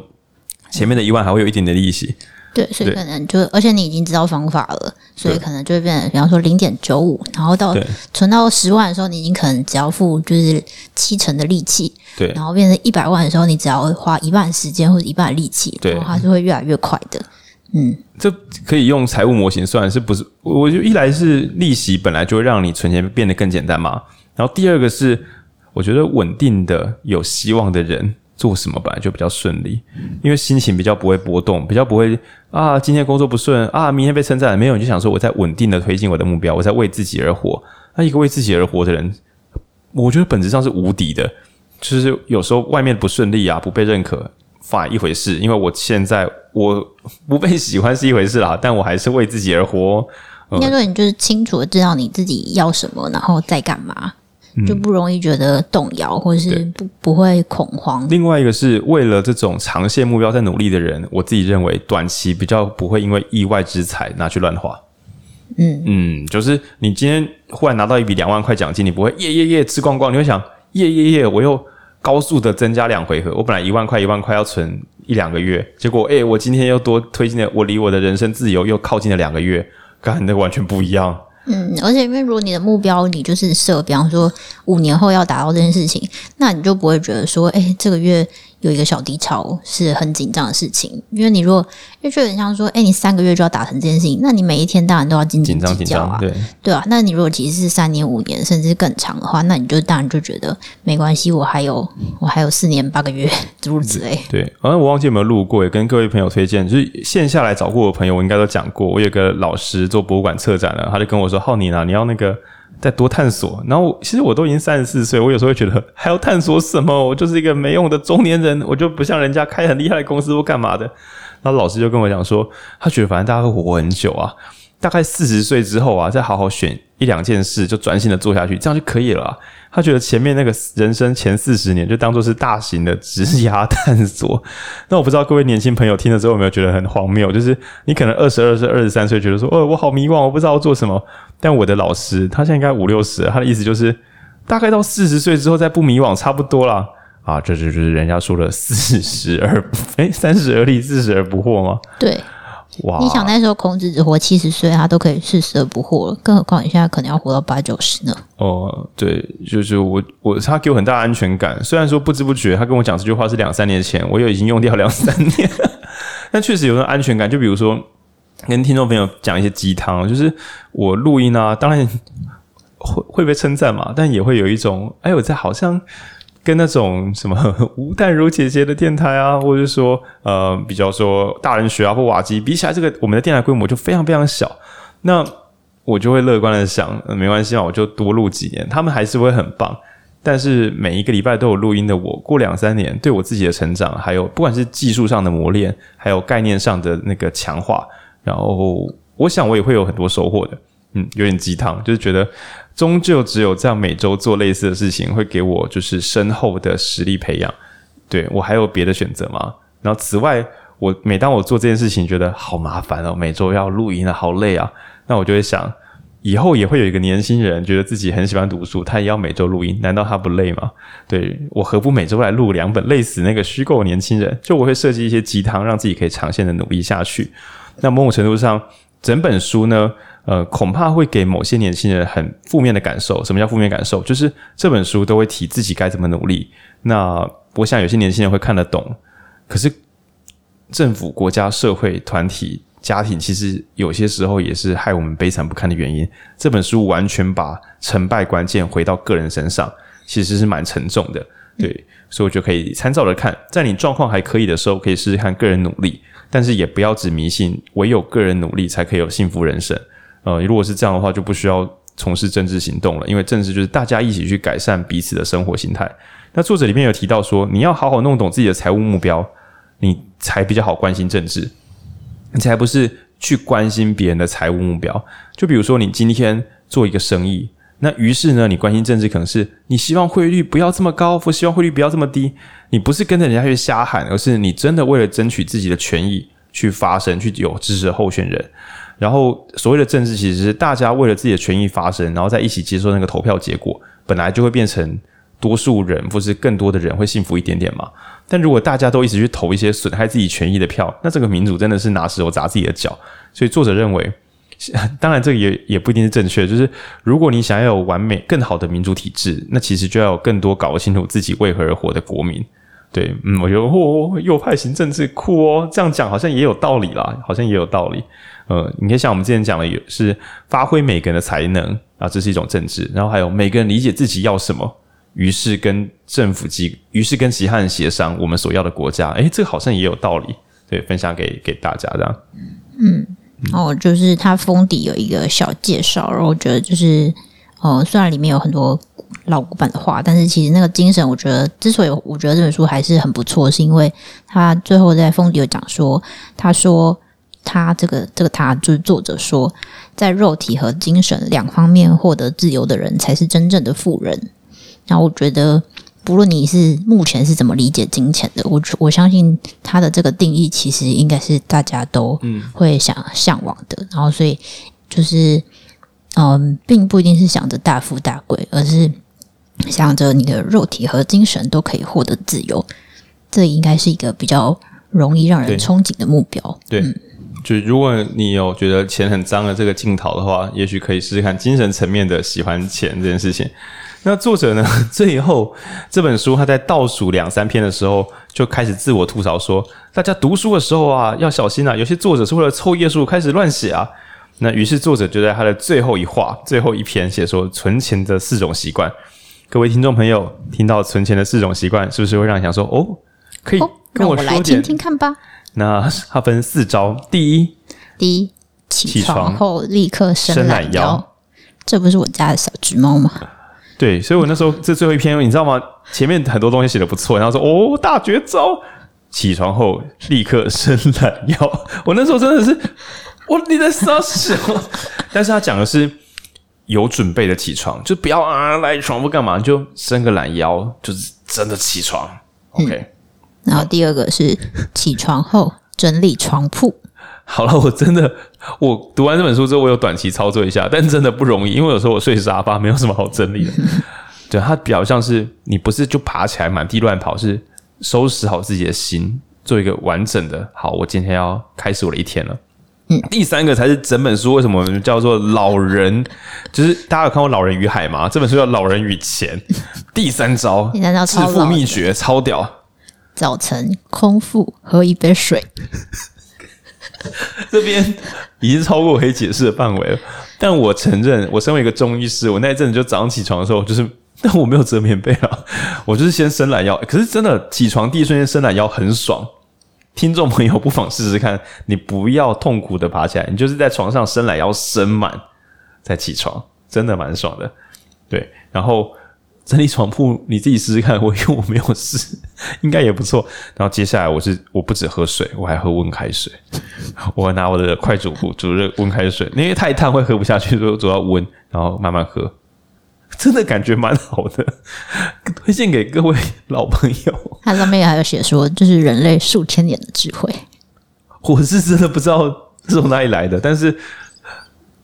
前面的一万还会有一点点利息。对，所以可能就，而且你已经知道方法了，所以可能就会变成，比方说零点九五，然后到存到十万的时候，你已经可能只要付就是七成的力气。对，然后变成一百万的时候，你只要花一半时间或者一半的力气，对，然后它是会越来越快的。嗯，这可以用财务模型算是不是？我就一来是利息本来就会让你存钱变得更简单嘛，然后第二个是我觉得稳定的有希望的人做什么本来就比较顺利，因为心情比较不会波动，比较不会啊，今天工作不顺啊，明天被称赞没有，你就想说我在稳定的推进我的目标，我在为自己而活。那一个为自己而活的人，我觉得本质上是无敌的，就是有时候外面不顺利啊，不被认可。反一回事，因为我现在我 <laughs> 不被喜欢是一回事啦，但我还是为自己而活。应该说，你就是清楚的知道你自己要什么，然后再干嘛，就不容易觉得动摇，或者是不不会恐慌。另外一个是为了这种长线目标在努力的人，我自己认为短期比较不会因为意外之财拿去乱花。嗯嗯，就是你今天忽然拿到一笔两万块奖金，你不会耶耶耶吃光光，你会想耶耶耶，我又。高速的增加两回合，我本来一万块一万块要存一两个月，结果诶、欸，我今天又多推进了，我离我的人生自由又靠近了两个月，跟那个完全不一样。嗯，而且因为如果你的目标你就是设，比方说五年后要达到这件事情，那你就不会觉得说，哎、这个月有一个小低潮是很紧张的事情，因为你如果因为就很像说，哎，你三个月就要达成这件事情，那你每一天当然都要斤斤计较啊，对对啊。那你如果其实是三年、五年甚至更长的话，那你就当然就觉得没关系，我还有我还有四年八个月诸如此类。<laughs> 对，好像我忘记有没有录过，也跟各位朋友推荐，就是线下来找过我的朋友，我应该都讲过。我有个老师做博物馆策展的，他就跟我说：“浩宁啊，你要那个。”再多探索，然后其实我都已经三十四岁，我有时候会觉得 <laughs> 还要探索什么？我就是一个没用的中年人，我就不像人家开很厉害的公司或干嘛的。然后老师就跟我讲说，他觉得反正大家会活很久啊，大概四十岁之后啊，再好好选一两件事，就专心的做下去，这样就可以了。他觉得前面那个人生前四十年就当做是大型的职涯探索。<laughs> 那我不知道各位年轻朋友听了之后有没有觉得很荒谬？就是你可能二十二岁、二十三岁觉得说，哦，我好迷惘，我不知道要做什么。但我的老师他现在应该五六十，他的意思就是大概到四十岁之后再不迷惘差不多啦。啊。这就是人家说的四十而哎 <laughs> 三十而立，四十而不惑吗？对。哇！你想那时候孔子只活七十岁，他都可以四十而不惑了，更何况你现在可能要活到八九十呢？哦，对，就是我我他给我很大安全感。虽然说不知不觉，他跟我讲这句话是两三年前，我又已经用掉两三年，<laughs> 但确实有那种安全感。就比如说跟听众朋友讲一些鸡汤，就是我录音啊，当然会会被称赞嘛，但也会有一种哎，我在好像。跟那种什么 <laughs> 吴淡如姐姐的电台啊，或者说呃，比较说大人学啊或瓦基比起来，这个我们的电台规模就非常非常小。那我就会乐观的想，没关系啊，我就多录几年，他们还是会很棒。但是每一个礼拜都有录音的我，过两三年对我自己的成长，还有不管是技术上的磨练，还有概念上的那个强化，然后我想我也会有很多收获的。嗯，有点鸡汤，就是觉得。终究只有这样每周做类似的事情，会给我就是深厚的实力培养。对，我还有别的选择吗？然后此外，我每当我做这件事情，觉得好麻烦哦，每周要录音啊，好累啊。那我就会想，以后也会有一个年轻人觉得自己很喜欢读书，他也要每周录音，难道他不累吗？对，我何不每周来录两本，累死那个虚构年轻人？就我会设计一些鸡汤，让自己可以长线的努力下去。那某种程度上，整本书呢？呃，恐怕会给某些年轻人很负面的感受。什么叫负面感受？就是这本书都会提自己该怎么努力。那我想有些年轻人会看得懂，可是政府、国家、社会、团体、家庭，其实有些时候也是害我们悲惨不堪的原因。这本书完全把成败关键回到个人身上，其实是蛮沉重的。对，所以我就可以参照着看，在你状况还可以的时候，可以试试看个人努力，但是也不要只迷信唯有个人努力才可以有幸福人生。呃，如果是这样的话，就不需要从事政治行动了，因为政治就是大家一起去改善彼此的生活形态。那作者里面有提到说，你要好好弄懂自己的财务目标，你才比较好关心政治，你才不是去关心别人的财务目标。就比如说，你今天做一个生意，那于是呢，你关心政治可能是你希望汇率不要这么高，或希望汇率不要这么低。你不是跟着人家去瞎喊，而是你真的为了争取自己的权益去发声，去有支持的候选人。然后，所谓的政治其实是大家为了自己的权益发声，然后在一起接受那个投票结果，本来就会变成多数人或是更多的人会幸福一点点嘛。但如果大家都一直去投一些损害自己权益的票，那这个民主真的是拿石头砸自己的脚。所以作者认为，<laughs> 当然这个也也不一定是正确，就是如果你想要有完美、更好的民主体制，那其实就要有更多搞清楚自己为何而活的国民。对，嗯，我觉得哦，右派型政治酷哦，这样讲好像也有道理啦，好像也有道理。呃，你可以像我们之前讲的，也是发挥每个人的才能啊，这是一种政治。然后还有每个人理解自己要什么，于是跟政府机，于是跟其他人协商我们所要的国家。诶，这个好像也有道理，对，分享给给大家这样。嗯，哦，就是他封底有一个小介绍，然后我觉得就是，呃，虽然里面有很多。老古板的话，但是其实那个精神，我觉得之所以我觉得这本书还是很不错，是因为他最后在封底有讲说，他说他这个这个他就是作者说，在肉体和精神两方面获得自由的人才是真正的富人。然后我觉得，不论你是目前是怎么理解金钱的，我我相信他的这个定义其实应该是大家都会想向往的。然后所以就是。嗯，并不一定是想着大富大贵，而是想着你的肉体和精神都可以获得自由。这应该是一个比较容易让人憧憬的目标。对，嗯、就如果你有觉得钱很脏的这个镜头的话，也许可以试试看精神层面的喜欢钱这件事情。那作者呢？<laughs> 最后这本书他在倒数两三篇的时候，就开始自我吐槽说：“大家读书的时候啊，要小心啊！有些作者是为了凑页数开始乱写啊。”那于是作者就在他的最后一话、最后一篇写说：“存钱的四种习惯。”各位听众朋友，听到存钱的四种习惯，是不是会让你想说：“哦，可以跟我说点？”让我来听听看吧。那它分四招：第一，第一，起床后立刻伸懒腰，腰。这不是我家的小橘猫吗？对，所以我那时候这最后一篇，你知道吗？前面很多东西写的不错，然后说哦，大绝招，起床后立刻伸懒腰。我那时候真的是，我你在撒笑。<laughs> 但是他讲的是有准备的起床，就不要啊赖床不干嘛，就伸个懒腰，就是真的起床。OK，嗯，然后第二个是起床后整理床铺。好了，我真的，我读完这本书之后，我有短期操作一下，但真的不容易，因为有时候我睡沙发没有什么好整理的。<laughs> 对，它比较像是你不是就爬起来满地乱跑，是收拾好自己的心，做一个完整的。好，我今天要开始我的一天了。嗯，第三个才是整本书为什么叫做老人，就是大家有看过《老人与海》吗？这本书叫《老人与钱》，<laughs> 第三招，第三招致富秘诀，超屌。早晨空腹喝一杯水。<laughs> 这边已经超过我可以解释的范围了，但我承认，我身为一个中医师，我那一阵子就早上起床的时候，就是，<laughs> 但我没有折棉被啊，我就是先伸懒腰。可是真的起床第一瞬间伸懒腰很爽，听众朋友不妨试试看，你不要痛苦的爬起来，你就是在床上伸懒腰伸满再起床，真的蛮爽的。对，然后。整理床铺，你自己试试看。我因为我没有试，应该也不错。然后接下来我是我不止喝水，我还喝温开水。我拿我的快煮壶煮热温开水，因为太烫会喝不下去，所以煮到温，然后慢慢喝，真的感觉蛮好的。推荐给各位 <laughs> 老朋友。它上面还有写说，就是人类数千年的智慧。我是真的不知道是从哪里来的，但是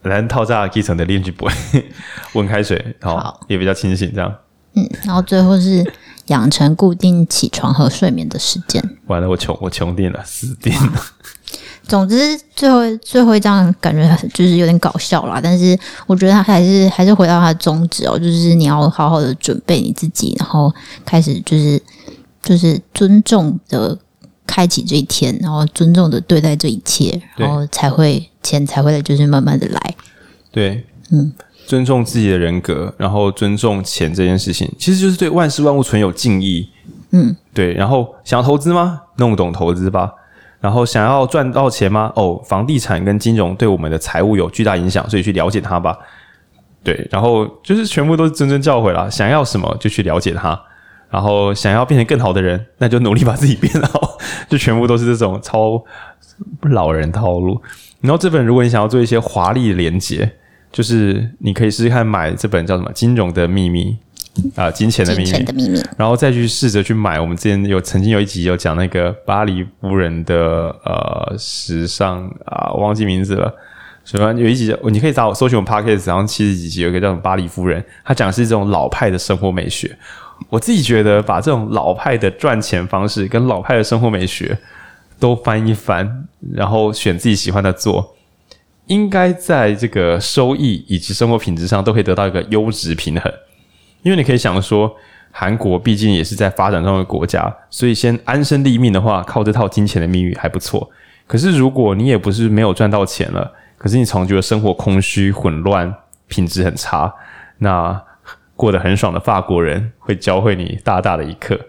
蓝套炸基层的炼金不会 <laughs> 温开水，好也比较清醒，这样。嗯，然后最后是养成固定起床和睡眠的时间。完了，我穷，我穷定了，死定了。总之，最后最后一张感觉就是有点搞笑啦，但是我觉得他还是还是回到他的宗旨哦，就是你要好好的准备你自己，然后开始就是就是尊重的开启这一天，然后尊重的对待这一切，然后才会钱才会就是慢慢的来。对，嗯。尊重自己的人格，然后尊重钱这件事情，其实就是对万事万物存有敬意。嗯，对。然后想要投资吗？弄懂投资吧。然后想要赚到钱吗？哦，房地产跟金融对我们的财务有巨大影响，所以去了解它吧。对，然后就是全部都是谆谆教诲啦。想要什么就去了解它，然后想要变成更好的人，那就努力把自己变好。<laughs> 就全部都是这种超老人套路。然后这本如果你想要做一些华丽的连结。就是你可以试试看买这本叫什么《金融的秘密》啊，《金钱的秘密》，的秘密，然后再去试着去买。我们之前有曾经有一集有讲那个巴黎夫人的呃时尚啊，我忘记名字了。什么有一集你可以找我搜寻我们 Podcast，然后七十几集有一个叫巴黎夫人，他讲的是这种老派的生活美学。我自己觉得把这种老派的赚钱方式跟老派的生活美学都翻一翻，然后选自己喜欢的做。应该在这个收益以及生活品质上都可以得到一个优质平衡，因为你可以想说，韩国毕竟也是在发展中的国家，所以先安身立命的话，靠这套金钱的秘密还不错。可是如果你也不是没有赚到钱了，可是你总觉得生活空虚、混乱、品质很差，那过得很爽的法国人会教会你大大的一课。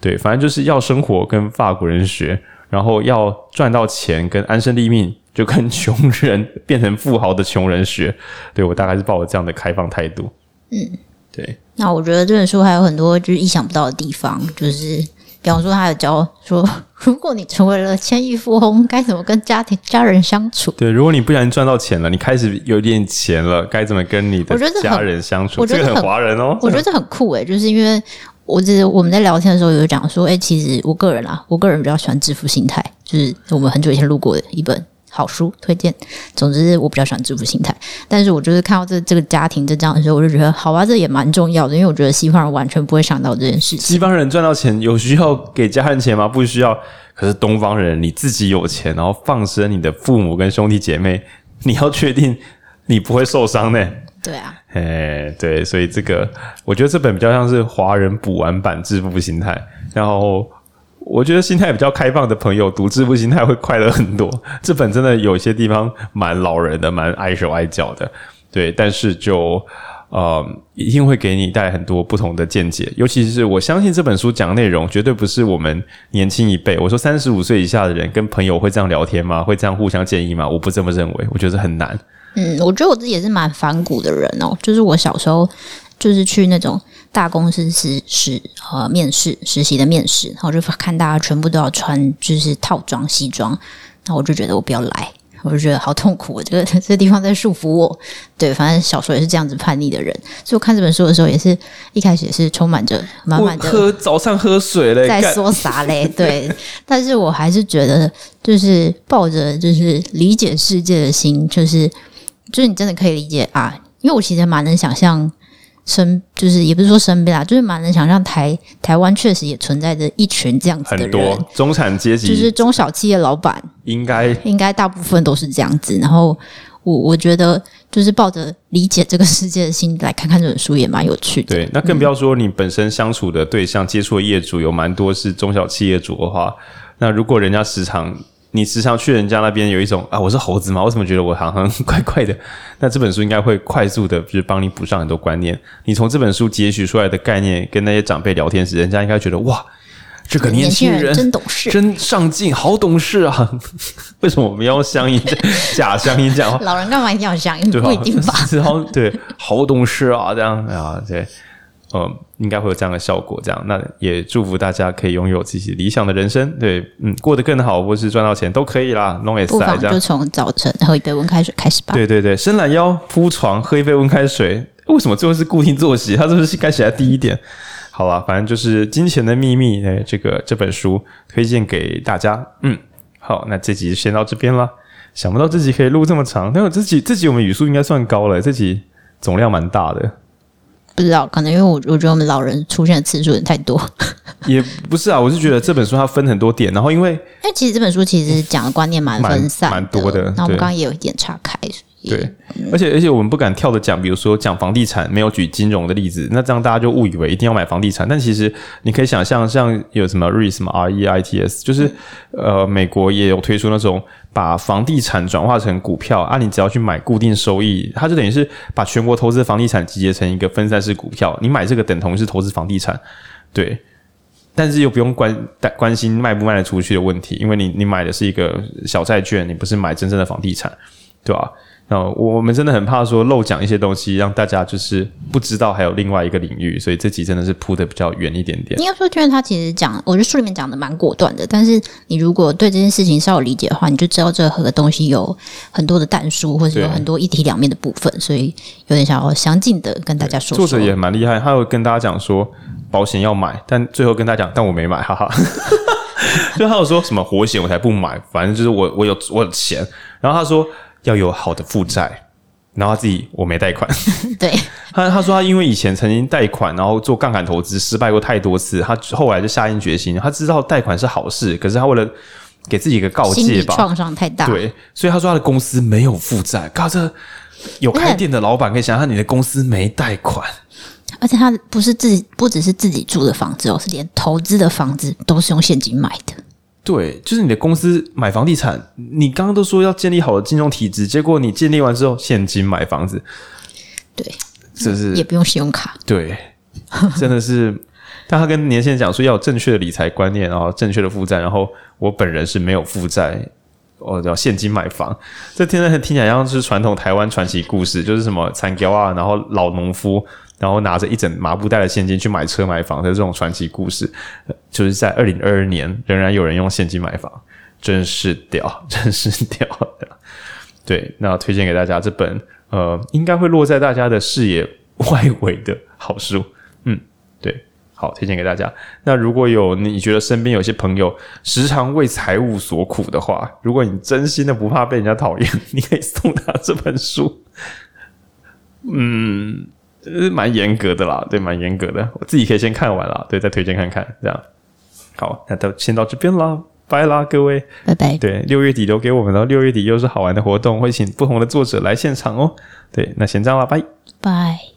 对，反正就是要生活跟法国人学，然后要赚到钱跟安身立命。就跟穷人变成富豪的穷人学，对，我大概是抱着这样的开放态度。嗯，对。那我觉得这本书还有很多就是意想不到的地方，就是比方说他有教说，<laughs> 如果你成为了千亿富翁，该怎么跟家庭家人相处？对，如果你不小心赚到钱了，你开始有点钱了，该怎么跟你的家人相处？我觉得很华人哦，我觉得这很酷诶，就是因为我只我们在聊天的时候有讲说，哎、欸，其实我个人啊，我个人比较喜欢致富心态，就是我们很久以前录过的一本。好书推荐。总之，我比较喜欢致富心态。但是我就是看到这这个家庭这样的时候，我就觉得，好吧，这也蛮重要的。因为我觉得西方人完全不会想到这件事情。西方人赚到钱有需要给家人钱吗？不需要。可是东方人，你自己有钱，然后放生你的父母跟兄弟姐妹，你要确定你不会受伤呢？对啊。哎，对，所以这个我觉得这本比较像是华人补完版致富心态，然后我觉得心态比较开放的朋友读致富心态会快乐很多。<laughs> 这本真的有些地方蛮老人的，蛮碍手碍脚的，对，但是就。呃，一定会给你带来很多不同的见解，尤其是我相信这本书讲的内容绝对不是我们年轻一辈。我说三十五岁以下的人跟朋友会这样聊天吗？会这样互相建议吗？我不这么认为，我觉得很难。嗯，我觉得我自己也是蛮反骨的人哦，就是我小时候就是去那种大公司实实呃面试实习的面试，然后就看大家全部都要穿就是套装西装，那我就觉得我不要来。我就觉得好痛苦，我觉得这个地方在束缚我。对，反正小时候也是这样子叛逆的人，所以我看这本书的时候，也是一开始也是充满着满满的喝早上喝水嘞，在说啥嘞？对，但是我还是觉得，就是抱着就是理解世界的心，就是就是你真的可以理解啊，因为我其实蛮能想象。身就是也不是说身边啊，就是蛮能想象台台湾确实也存在着一群这样子的人，很多中产阶级，就是中小企业老板，应该应该大部分都是这样子。然后我我觉得就是抱着理解这个世界的心来看看这本书也蛮有趣的。对，那更不要说你本身相处的对象、嗯、接触的业主有蛮多是中小企业主的话，那如果人家时常。你时常去人家那边有一种啊，我是猴子吗？为什么觉得我好像怪怪的？<laughs> 那这本书应该会快速的，就是帮你补上很多观念。你从这本书截取出来的概念，跟那些长辈聊天时，人家应该觉得哇，这个年轻人，人真懂事，真上进，好懂事啊！<laughs> 为什么我们要乡音假乡音讲话？老人干嘛一定要乡音？不一定吧？<laughs> 对，好懂事啊，这样啊，对。嗯，应该会有这样的效果。这样，那也祝福大家可以拥有自己理想的人生，对，嗯，过得更好，或是赚到钱都可以啦。弄也塞，这样就从早晨喝一杯温开水开始吧。对对对，伸懒腰，铺床，喝一杯温开水。为什么最后是固定作息？它是不是该写在第一点？好了，反正就是《金钱的秘密》诶，这个这本书推荐给大家。嗯，好，那这集先到这边了。想不到这集可以录这么长，但我这集这集我们语速应该算高了，这集总量蛮大的。不知道，可能因为我我觉得我们老人出现的次数也太多，<laughs> 也不是啊，我是觉得这本书它分很多点，然后因为，因为其实这本书其实讲的观念蛮分散蛮，蛮多的，然后我们刚刚也有一点岔开，对，而且而且我们不敢跳着讲，比如说讲房地产没有举金融的例子，那这样大家就误以为一定要买房地产，但其实你可以想象，像有什么 REITs 什么 R E I T S，就是呃美国也有推出那种。把房地产转化成股票啊，你只要去买固定收益，它就等于是把全国投资房地产集结成一个分散式股票。你买这个等同于是投资房地产，对，但是又不用关关心卖不卖得出去的问题，因为你你买的是一个小债券，你不是买真正的房地产，对吧？那我我们真的很怕说漏讲一些东西，让大家就是不知道还有另外一个领域，所以这集真的是铺的比较远一点点。应该说，因为他其实讲，我觉得书里面讲的蛮果断的，但是你如果对这件事情稍有理解的话，你就知道这个东西有很多的但书，或者有很多一体两面的部分，所以有点想要详尽的跟大家说说。作者也蛮厉害，他会跟大家讲说保险要买，但最后跟大家讲，但我没买，哈哈。<laughs> 就他有说什么活险我才不买，反正就是我我有我有钱，然后他说。要有好的负债，然后他自己我没贷款。<laughs> 对，他他说他因为以前曾经贷款，然后做杠杆投资失败过太多次，他后来就下定决心，他知道贷款是好事，可是他为了给自己一个告诫吧，创伤太大，对，所以他说他的公司没有负债。靠，这有开店的老板可以想象，你的公司没贷款，而且他不是自己，不只是自己住的房子哦，是连投资的房子都是用现金买的。对，就是你的公司买房地产，你刚刚都说要建立好的金融体制，结果你建立完之后现金买房子，对，这是也不用信用卡，对，真的是，但他跟年轻人讲说要有正确的理财观念，然后正确的负债，然后我本人是没有负债，我叫现金买房，这听着听起来像是传统台湾传奇故事，就是什么残胶啊，然后老农夫。然后拿着一整麻布袋的现金去买车买房的这种传奇故事，就是在二零二二年仍然有人用现金买房，真是屌，<laughs> 真是屌。对，那推荐给大家这本呃，应该会落在大家的视野外围的好书。嗯，对，好，推荐给大家。那如果有你觉得身边有些朋友时常为财务所苦的话，如果你真心的不怕被人家讨厌，<laughs> 你可以送他这本书。嗯。是蛮严格的啦，对，蛮严格的。我自己可以先看完啦，对，再推荐看看，这样。好，那都先到这边啦。拜啦，各位，拜拜。对，六月底留给我们了，六月底又是好玩的活动，会请不同的作者来现场哦。对，那先这样啦，拜拜。